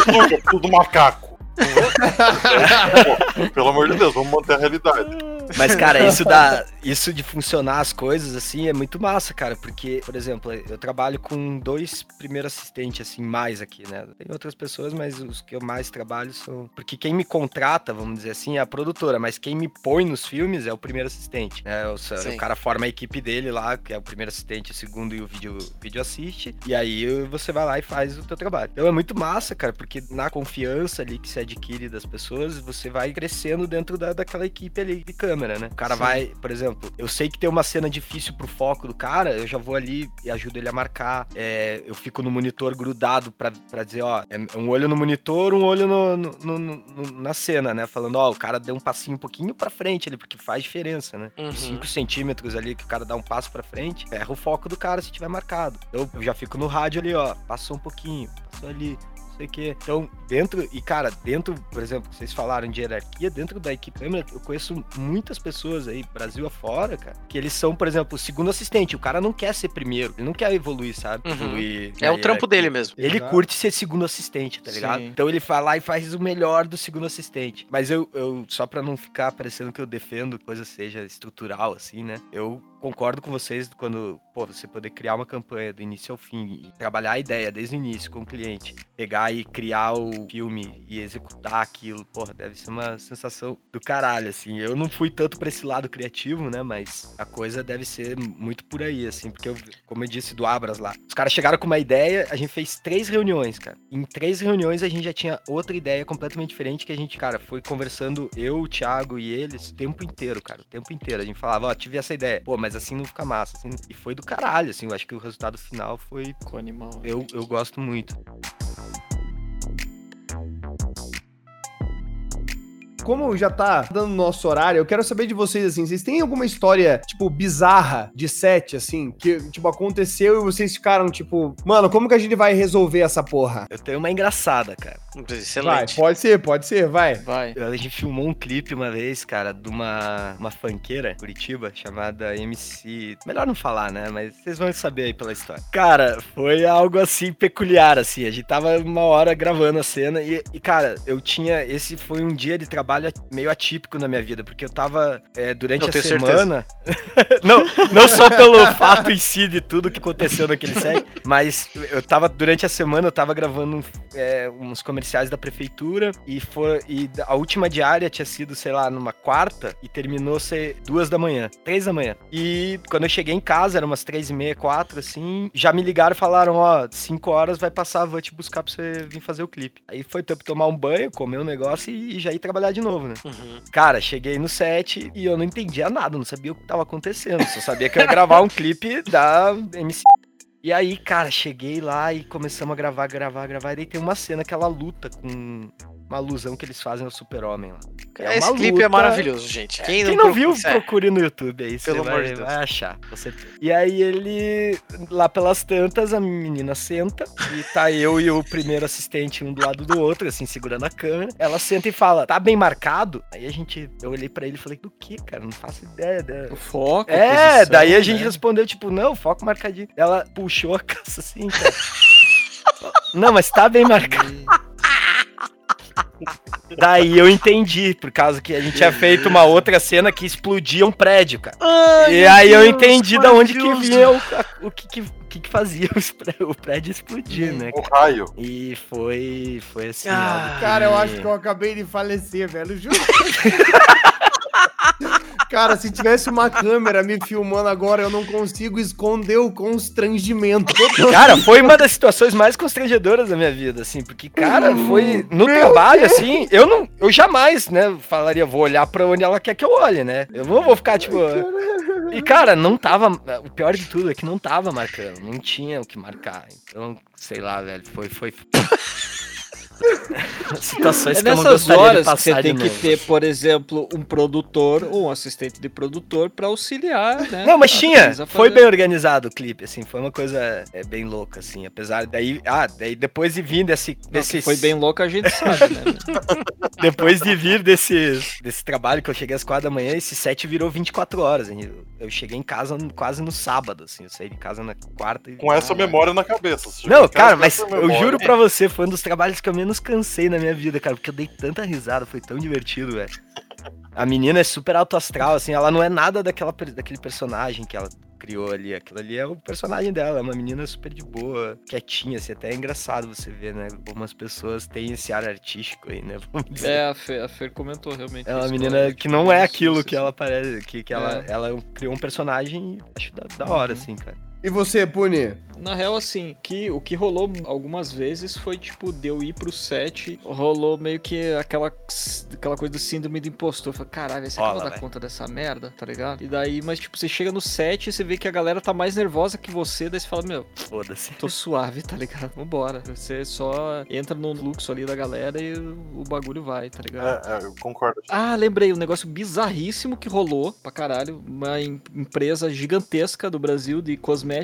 tudo macaco. Pelo amor de Deus, vamos manter a realidade. Mas, cara, isso dá. Isso de funcionar as coisas, assim, é muito massa, cara. Porque, por exemplo, eu trabalho com dois primeiros assistentes, assim, mais aqui, né? Tem outras pessoas, mas os que eu mais trabalho são. Porque quem me contrata, vamos dizer assim, é a produtora, mas quem me põe nos filmes é o primeiro assistente. Né? O, Sim. cara forma a equipe dele lá, que é o primeiro assistente, o segundo e o vídeo, vídeo assiste. E aí você vai lá e faz o teu trabalho. Então é muito massa, cara, porque na confiança ali que se adquire das pessoas, você vai crescendo dentro da, daquela equipe ali de câmera, né? O cara Sim. vai, por exemplo, eu sei que tem uma cena difícil pro foco do cara, eu já vou ali e ajudo ele a marcar. É, eu fico no monitor grudado pra, pra dizer, ó, é um olho no monitor, um olho no, no- no- na cena, né? Falando, ó, o cara deu um passinho um pouquinho pra frente ali, porque faz diferença, né? Uhum. 5 centímetros ali que o cara dá um passo pra frente, erra o foco do cara se tiver marcado. Então eu já fico no rádio ali, ó, passou um pouquinho, passou ali, sei o quê. Então, dentro, e cara, dentro, por exemplo, que vocês falaram de hierarquia, dentro da equipe câmera, eu conheço muitas pessoas aí, Brasil afora, cara, que eles são, por exemplo, o segundo assistente. O cara não quer ser primeiro, ele não quer evoluir, sabe? Uhum. Evoluir É o trampo dele mesmo. Ele Exato. curte ser segundo assistente, tá ligado? Sim. Então ele vai lá e faz o melhor do segundo assistente. Mas eu, eu só pra não ficar parecendo que eu defendo que coisa seja estrutural, assim, né? Eu concordo com vocês quando, pô, você poder criar uma campanha do início ao fim e trabalhar a ideia desde o início com o cliente, pegar e criar o filme e executar aquilo, porra, deve ser uma sensação do caralho, assim. Eu não fui tanto pra esse lado criativo, né? Mas a coisa deve ser muito por aí, assim, porque eu, como eu disse do Abras lá, os caras chegaram com uma ideia, a gente fez três reuniões, cara. Em três reuniões a gente já tinha outra ideia completamente diferente que a gente, cara, foi conversando eu, o Thiago e eles o tempo inteiro, cara, o tempo inteiro. A gente falava, ó, tive essa ideia, pô, mas assim não fica massa, assim. E foi do caralho, assim, eu acho que o resultado final foi. Ficou animal. Eu, eu gosto muito. Como já tá dando nosso horário, eu quero saber de vocês, assim, vocês têm alguma história, tipo, bizarra de set, assim, que, tipo, aconteceu e vocês ficaram, tipo, mano, como que a gente vai resolver essa porra? Eu tenho uma engraçada, cara. Vai, Excelente. pode ser, pode ser, vai. Vai. A gente filmou um clipe uma vez, cara, de uma, uma funkeira, Curitiba, chamada MC. Melhor não falar, né? Mas vocês vão saber aí pela história. Cara, foi algo assim peculiar, assim. A gente tava uma hora gravando a cena e, e, cara, eu tinha. Esse foi um dia de trabalho meio atípico na minha vida, porque eu tava é, durante Eu a semana. não, não só pelo fato em si de tudo que aconteceu naquele set, mas eu tava durante a semana, eu tava gravando é, uns comerciais da prefeitura e foi e a última diária tinha sido, sei lá, numa quarta e terminou ser duas da manhã, três da manhã. E quando eu cheguei em casa, eram umas três e meia, quatro, assim, já me ligaram e falaram, ó, cinco horas vai passar, vou te buscar pra você vir fazer o clipe. Aí foi tempo tomar um banho, comer um negócio e, e já ir trabalhar de novo, né? Uhum. Cara, cheguei no set e eu não entendia nada, não sabia o que tava acontecendo. Só sabia que eu ia gravar um clipe da MC. E aí, cara, cheguei lá e começamos a gravar, gravar, gravar. E daí tem uma cena que ela luta com uma alusão que eles fazem ao super-homem lá. É Esse uma clipe é luta- maravilhoso, gente. Quem não, Quem não procura- viu, Sério. procure no YouTube aí, você Pelo amor vai, de Deus. vai achar. certeza. E aí ele, lá pelas tantas, a menina senta e tá eu e o primeiro assistente um do lado do outro, assim, segurando a câmera. Ela senta e fala, tá bem marcado? Aí a gente, eu olhei pra ele e falei, do que, cara? Não faço ideia. da- O foco. É, posição, daí a gente né? respondeu, tipo, não, foco marcadinho. Ela puxou a caça assim, cara. Não, mas tá bem marcado. Daí eu entendi, por causa que a gente tinha feito uma outra cena que explodia um prédio, cara. Ai, e aí eu Deus, entendi da onde que maravilhoso. vinha o, o que, que, o que que fazia o prédio explodir, né? O raio. E foi, foi assim. Ah, algo Cara, eu acho que eu acabei de falecer, velho. Juro. Cara, se tivesse uma câmera me filmando agora, eu não consigo esconder o constrangimento. Cara, foi uma das situações mais constrangedoras da minha vida, assim, porque, cara, foi no Meu trabalho, assim, eu não, eu jamais, né, falaria, vou olhar pra onde ela quer que eu olhe, né? Eu não vou ficar, tipo. E, cara, não tava. O pior de tudo é que não tava marcando, não tinha o que marcar. Então, sei lá, velho, foi. foi... Situações É que nessas horas que você tem que ter, por exemplo, um produtor ou um assistente de produtor pra auxiliar, né? Não, mas tinha. Foi bem organizado o clipe, assim. Foi uma coisa é, bem louca, assim. Apesar daí. Ah, daí depois de vir desse. Desse foi bem louco, a gente sabe, né? Depois de vir desse, desse trabalho que eu cheguei às quatro da manhã, esse set virou 24 horas. hein? Eu, eu cheguei em casa quase no sábado, assim. Eu saí de casa na quarta. e- Com essa memória na cabeça. Não, cara, mas eu juro pra você, foi um dos trabalhos que eu menos cansei na minha vida, cara, porque eu dei tanta risada, foi tão divertido, velho. A menina é super alto astral, assim, ela não é nada daquela, daquele personagem que ela criou ali. Aquilo ali é o personagem dela, é uma menina super de boa, quietinha, assim, até é engraçado você ver, né? Como as pessoas têm esse ar artístico aí, né? É, a Fer, a Fer comentou realmente. É uma menina ela- que não é aquilo que ela parece, que, que ela, É. ela criou um personagem, acho da, da hora, Uhum. assim, cara. E você, Puni? Na real, assim, que, o que rolou algumas vezes foi, tipo, de eu ir pro set, rolou meio que aquela, aquela coisa do síndrome do impostor. Eu falei, caralho, você vai dar velho. conta dessa merda, tá ligado? E daí, mas, tipo, você chega no set e você vê que a galera tá mais nervosa que você, daí você fala, meu, Foda-se. tô suave, tá ligado? Vambora. Você só entra no fluxo ali da galera e o, bagulho vai, tá ligado? É, é, eu concordo. Ah, lembrei, um negócio bizarríssimo que rolou pra caralho. Uma em- empresa gigantesca do Brasil de cosméticos,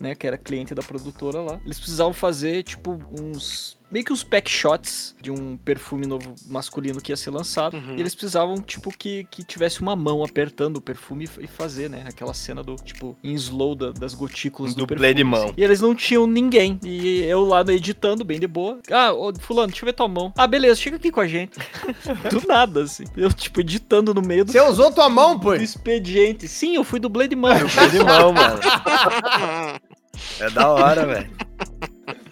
né? Que era cliente da produtora lá. Eles precisavam fazer, tipo, uns. Meio que uns pack shots de um perfume novo masculino que ia ser lançado. Uhum. E eles precisavam, tipo, que, que tivesse uma mão apertando o perfume e fazer, né? Aquela cena do, tipo, em slow da- das gotículas Um do dublê de perfume. mão. assim. E eles não tinham ninguém. E eu lá editando, bem de boa. Ah, ô, fulano, deixa eu ver tua mão. Ah, beleza, chega aqui com a gente. do nada, assim. Eu, tipo, editando no meio do, Você usou tua mão, do Puni? expediente. Sim, eu fui dublê de mão. Dublê de mão, mano. É da hora, velho.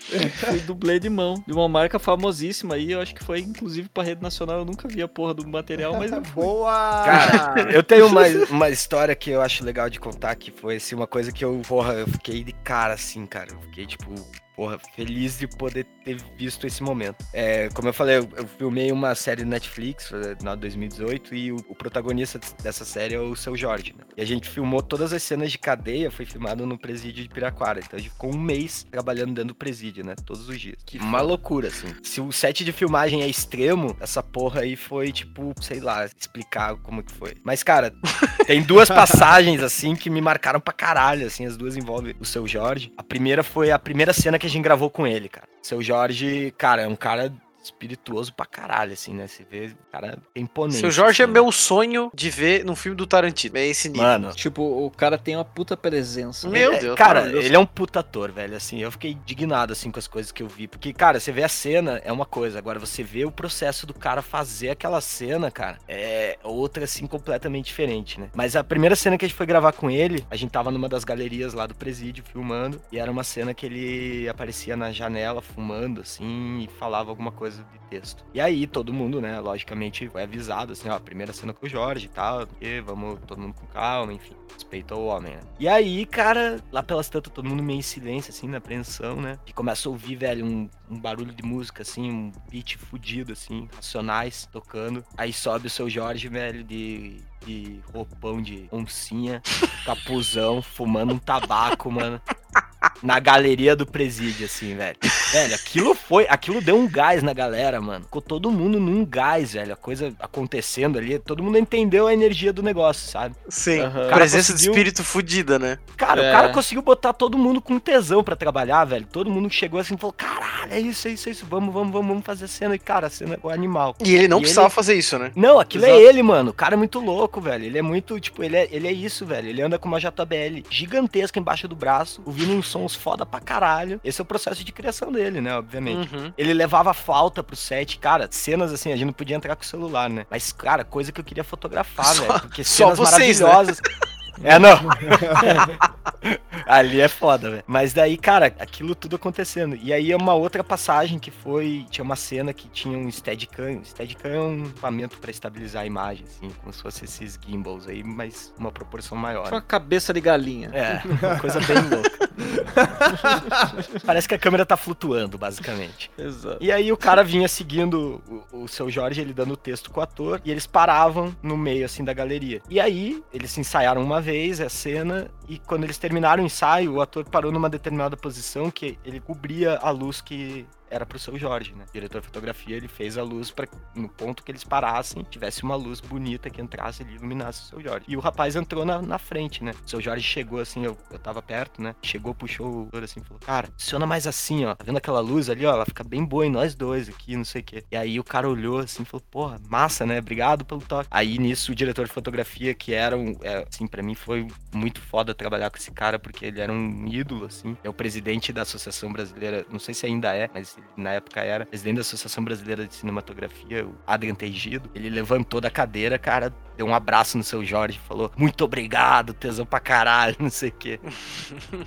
Fui dublê de mão. De uma marca famosíssima aí. Eu acho que foi, inclusive, pra rede nacional. Eu nunca vi a porra do material, mas eu fui. Boa! Cara, eu tenho uma, uma história que eu acho legal de contar, que foi assim, uma coisa que eu, porra, eu fiquei de cara, assim, cara. Eu fiquei, tipo, porra, feliz de poder ter visto esse momento. É, como eu falei, eu, eu filmei uma série do Netflix na 2018 e o, o protagonista dessa série é o seu Jorge, né? E a gente filmou todas as cenas de cadeia, foi filmado no presídio de Piraquara. Então a gente ficou um mês trabalhando dentro do presídio, né? Todos os dias. Que uma loucura, assim. Se o set de filmagem é extremo, essa porra aí foi, tipo, sei lá, explicar como que foi. Mas, cara, tem duas passagens, assim, que me marcaram pra caralho, assim, as duas envolvem o seu Jorge. A primeira foi a primeira cena que a gente gravou com ele, cara. Seu Jorge, cara, é um cara espirituoso pra caralho, assim, né? Você vê, o cara é imponente. Seu Jorge é assim, meu sonho de ver num filme do Tarantino. É esse nível. Mano, Tipo, o cara tem uma puta presença. Meu É, Deus, Cara, maravilhoso. ele é um puta ator, velho. Assim, eu fiquei indignado assim com as coisas que eu vi. Porque, cara, você vê a cena, é uma coisa. Agora, você vê o processo do cara fazer aquela cena, cara, é outra, assim, completamente diferente, né? Mas a primeira cena que a gente foi gravar com ele, a gente tava numa das galerias lá do presídio filmando. E era uma cena que ele aparecia na janela fumando, assim, e falava alguma coisa de texto. E aí todo mundo, né, logicamente foi avisado, assim, ó, primeira cena com o Jorge e tal, e vamos todo mundo com calma, enfim, respeito ao homem, né. E aí, cara, lá pelas tantas, todo mundo meio em silêncio, assim, na apreensão, né, e começa a ouvir, velho, um, um barulho de música, assim, um beat fudido, assim, racionais, tocando. Aí sobe o seu Jorge, velho, de de roupão de oncinha, capuzão, fumando um tabaco, mano. Na galeria do presídio, assim, velho. Velho, aquilo foi. Aquilo deu um gás na galera, mano. Ficou todo mundo num gás, velho. A coisa acontecendo ali. Todo mundo entendeu a energia do negócio, sabe? Sim. Aham. Presença conseguiu- de espírito fudida, né? Cara, É. o cara conseguiu botar todo mundo com tesão pra trabalhar, velho. Todo mundo chegou assim e falou: caralho, é isso, é isso, é isso. Vamos, vamos, vamos, vamos fazer a cena. E, cara, a cena é o animal. E ele não E precisava ele- fazer isso, né? Não, aquilo Exato. é ele, mano. O cara é muito louco, velho. Ele é muito, tipo, ele é, ele é isso, velho. Ele anda com uma JBL gigantesca embaixo do braço, ouvindo uns sons foda pra caralho. Esse é o processo de criação dele, né? Obviamente. Uhum. Ele levava flauta pro set, cara, cenas assim, a gente não podia entrar com o celular, né? Mas, cara, coisa que eu queria fotografar, velho. Porque só cenas vocês, né? É, não. Ali é foda, velho. Mas daí, cara, aquilo tudo acontecendo. E aí é uma outra passagem que foi. Tinha uma cena que tinha um Steadicam. Steadicam é um equipamento pra estabilizar a imagem, assim, como se fosse esses gimbals aí, mas uma proporção maior. Tipo uma cabeça de galinha. É, uma coisa bem louca. Parece que a câmera tá flutuando, basicamente. Exato. E aí o cara vinha seguindo o, o seu Jorge, ele dando o texto com o ator, e eles paravam no meio, assim, da galeria. E aí, eles ensaiaram uma vez a cena, e quando eles terminaram o ensaio, o ator parou numa determinada posição que ele cobria a luz que era pro seu Jorge, né? O diretor de fotografia, ele fez a luz para no ponto que eles parassem, tivesse uma luz bonita que entrasse e iluminasse o seu Jorge. E o rapaz entrou na, na frente, né? O seu Jorge chegou assim, eu, eu tava perto, né? Chegou, puxou o ator assim, falou: Cara, funciona mais assim, ó. Tá vendo aquela luz ali, ó? Ela fica bem boa em nós dois aqui, não sei o quê. E aí o cara olhou assim falou: Porra, massa, né? Obrigado pelo toque. Aí nisso, o diretor de fotografia, que era um, é, assim, para mim foi muito foda trabalhar com esse cara, porque ele era um ídolo, assim. É o presidente da Associação Brasileira, não sei se ainda é, mas na época era presidente da Associação Brasileira de Cinematografia, o Adrian Tegido. Ele levantou da cadeira, cara, deu um abraço no seu Jorge, falou: Muito obrigado, tesão pra caralho, não sei o quê.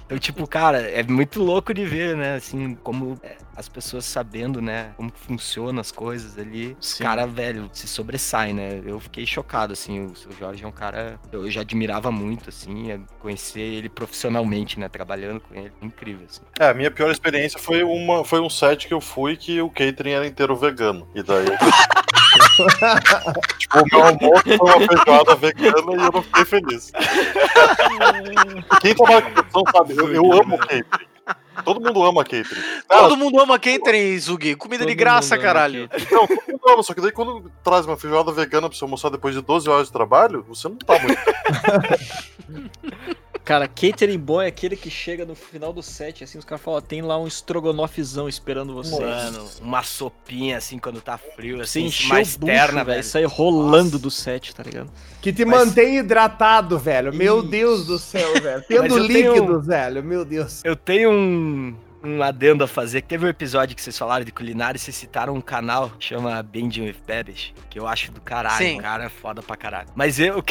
Então, tipo, cara, é muito louco de ver, né? Assim, como é, as pessoas sabendo, né? Como que funcionam as coisas ali. Os Sim. cara, velho, se sobressai, né? Eu fiquei chocado, assim. O seu Jorge é um cara. Eu já admirava muito, assim. é Conhecer ele profissionalmente, né? Trabalhando com ele. Incrível, assim. É, a minha pior experiência foi, uma, foi um set que eu fui que o catering era inteiro vegano. E daí. tipo, o meu almoço foi uma feijoada vegana e eu não fiquei feliz. Quem trabalha com produção sabe, eu, eu amo catering. Todo mundo ama catering. Cara, Todo mundo ama catering, Zugi. Comida de graça, caralho. Não, todo mundo ama, só que daí quando traz uma feijoada vegana pra você almoçar depois de 12 horas de trabalho, você não tá muito. Cara, catering bom é aquele que chega no final do set, assim, os caras falam, ó, tem lá um estrogonofezão esperando você. Mano, uma sopinha, assim, quando tá frio, assim, mais terna, velho, sair rolando Nossa. do set, tá ligado? Que te Mas- mantém hidratado, velho. Meu Isso. Deus do céu, velho. Tendo eu tenho- velho. Meu Deus. Eu tenho um, um adendo a fazer. que Teve um episódio que vocês falaram de culinária e vocês citaram um canal que chama Bending with Babish, que eu acho do caralho. Sim. O cara é foda pra caralho. Mas eu,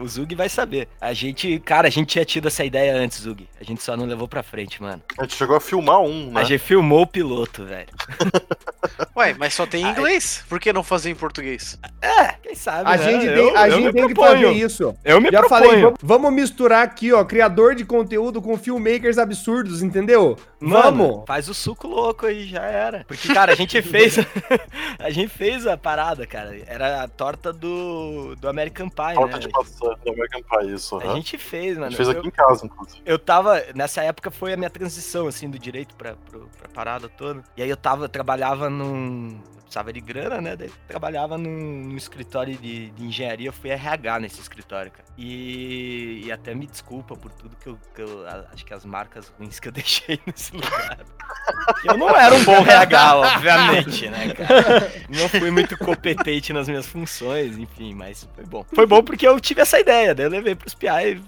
o Zug vai saber. A gente, cara, a gente tinha tido essa ideia antes, Zug. A gente só não levou pra frente, mano. A gente chegou a filmar um, né? A gente filmou o piloto, velho. Ué, mas só tem em Ai. inglês. Por que não fazer em português? É, quem sabe, A né? gente Eu- tem, a eu gente me tem que fazer isso. Eu me Já proponho. falei, vamos, vamos misturar aqui, ó, criador de conteúdo com filmmakers absurdos, entendeu? Mano, vamos. faz o suco louco aí, já era. Porque, cara, a gente fez. a gente fez a parada, cara. Era a torta do, do American Pie, Torta né? de maçã do American Pie, isso. A gente fez, A mano. gente fez Eu- aqui em casa, inclusive. eu tava. Nessa época foi a minha transição, assim, do direito pra, pro- pra parada toda. E aí eu tava, eu trabalhava num. Precisava de grana, né? Daí trabalhava num, num escritório de, de engenharia, eu fui RH nesse escritório, cara. E, e até me desculpa por tudo que eu, que eu- Acho que as marcas ruins que eu deixei nesse lugar. Eu não era um bom RH, obviamente, né, cara? Não fui muito competente nas minhas funções, enfim, mas foi bom. Foi bom porque eu tive essa ideia, daí eu levei pros PI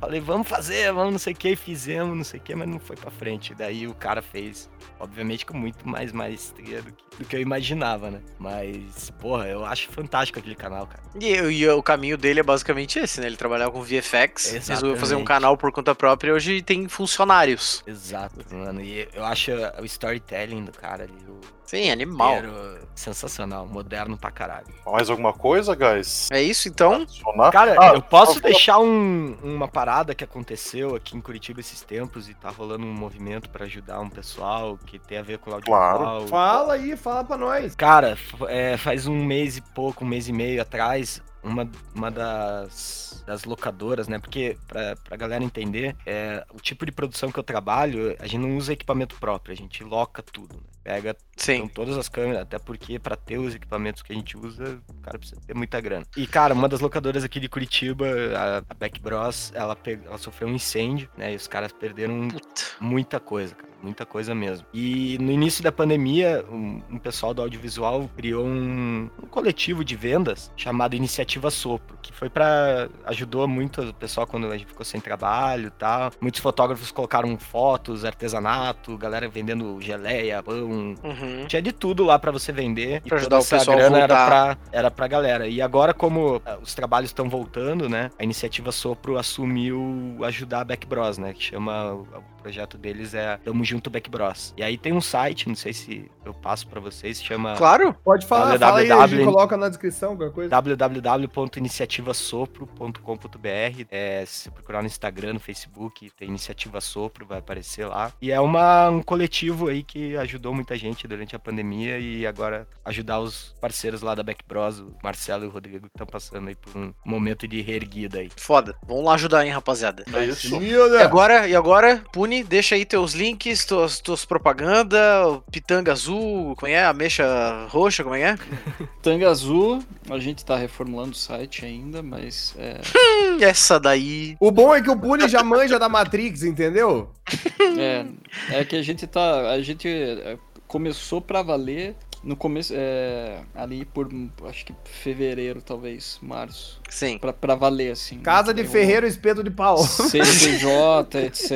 Falei, vamos fazer, vamos não sei o que, fizemos, não sei o que, mas não foi pra frente. Daí o cara fez, obviamente com muito mais maestria do que, do que eu imaginava, né? Mas, porra, eu acho fantástico aquele canal, cara. E, e o caminho dele é basicamente esse, né? Ele trabalhava com VFX, resolveu fazer um canal por conta própria e hoje tem funcionários. Exato, mano. E eu acho o storytelling do cara ali, o Sim, animal. roteiro sensacional, moderno pra caralho. Mais alguma coisa, guys? É isso então? Cara, Ah, eu posso deixar um- uma parada que aconteceu aqui em Curitiba esses tempos e tá rolando um movimento pra ajudar um pessoal que tem a ver com o audiovisual. Fala aí, fala pra nós. Cara, é, faz um mês e pouco, um mês e meio atrás, uma, uma das, das locadoras, né? Porque, pra, pra galera entender, é, o tipo de produção que eu trabalho, a gente não usa equipamento próprio, a gente loca tudo. Né? Pega Sim. todas as câmeras, até porque pra ter os equipamentos que a gente usa, o cara precisa ter muita grana. E, cara, uma das locadoras aqui de Curitiba, a, a Beck Bros, ela, ela sofreu um incêndio, né? E os caras perderam Puta. muita coisa, cara. Muita coisa mesmo. E no início da pandemia, um, um pessoal do audiovisual criou um, um coletivo de vendas chamado Iniciativa Sopro, que foi pra ajudou muito o pessoal quando a gente ficou sem trabalho e tal. Muitos fotógrafos colocaram fotos, artesanato, galera vendendo geleia, pão, Uhum. tinha de tudo lá pra você vender. Pra e ajudar toda o pessoal a grana era pra, era pra galera. E agora, como ah, os trabalhos estão voltando, né? A iniciativa Sopro assumiu ajudar a Back Bros, né? Que chama. O projeto deles é Tamo Junto Back Bros. E aí tem um site, não sei se eu passo pra vocês, chama Claro. Pode falar, fala aí, a gente www. coloca na descrição qualquer coisa. www.iniciativasopro.com.br. É, se você procurar no Instagram, no Facebook, tem Iniciativa Sopro, vai aparecer lá. E é uma, um coletivo aí que ajudou muita gente durante a pandemia e agora ajudar os parceiros lá da Back Bros, o Marcelo e o Rodrigo, que estão passando aí por um momento de reerguida aí. Foda. Vamos lá ajudar, hein, rapaziada. É isso. E agora, e agora, Puni, deixa aí teus links, tuas, tuas propaganda, o pitanga azul, como é? Ameixa roxa, como é? Tanga Azul, a gente tá reformulando o site ainda, mas é, essa daí. O bom é que o Puni já manja da Matrix, entendeu? é, é que a gente tá. A gente é, começou pra valer no começo. É, ali por acho que fevereiro, talvez, março. Sim. Pra, pra valer, assim. Casa de Eu- Ferreiro, espeto de pau. CNPJ, etc.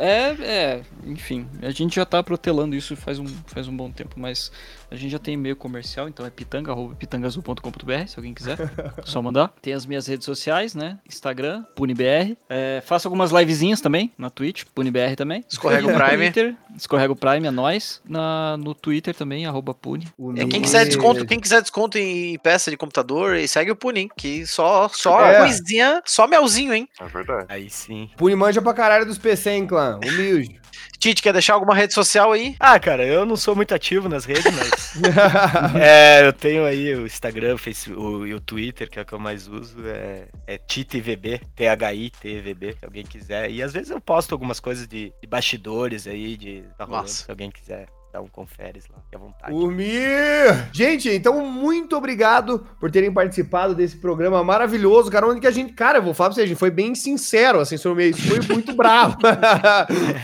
É, é, enfim, a gente já tá protelando isso faz um, faz um bom tempo, mas a gente já tem e-mail comercial, então é pitanga, arroba pitangazul.com.br, se alguém quiser, só mandar. Tem as minhas redes sociais, né? Instagram, PuniBR. É, faço algumas livezinhas também na Twitch, PuniBR também. Escorrega o Prime. Twitter, escorrega o Prime, é nóis. Na, no Twitter também, arroba Puni. É, quem quiser desconto, quem quiser desconto em peça de computador, e segue o Punim, que só, só É. coisinha, só melzinho, hein? É verdade. Aí sim. Puni manja pra caralho dos PC, hein, clã? Humilde. Tite, quer deixar alguma rede social aí? Ah, cara, eu não sou muito ativo nas redes, mas. é, eu tenho aí o Instagram, o Facebook, o, e o Twitter, que é o que eu mais uso. É, é TITVB, T-H-I-T-V-B, se alguém quiser. E às vezes eu posto algumas coisas de, de bastidores aí, de. Tá rolando, se alguém quiser dar um conferes lá, fique à vontade. Urmir! Gente, então muito obrigado por terem participado desse programa maravilhoso, cara, onde que a gente, cara, eu vou falar pra vocês, a gente foi bem sincero, assim, sobre o mês, foi muito bravo.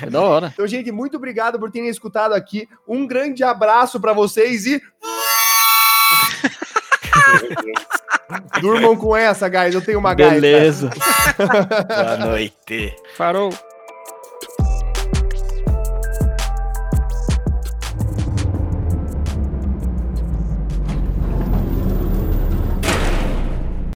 É da hora. então, gente, muito obrigado por terem escutado aqui, um grande abraço pra vocês e durmam com essa, guys, eu tenho uma gaita. Beleza. Boa noite. Farou.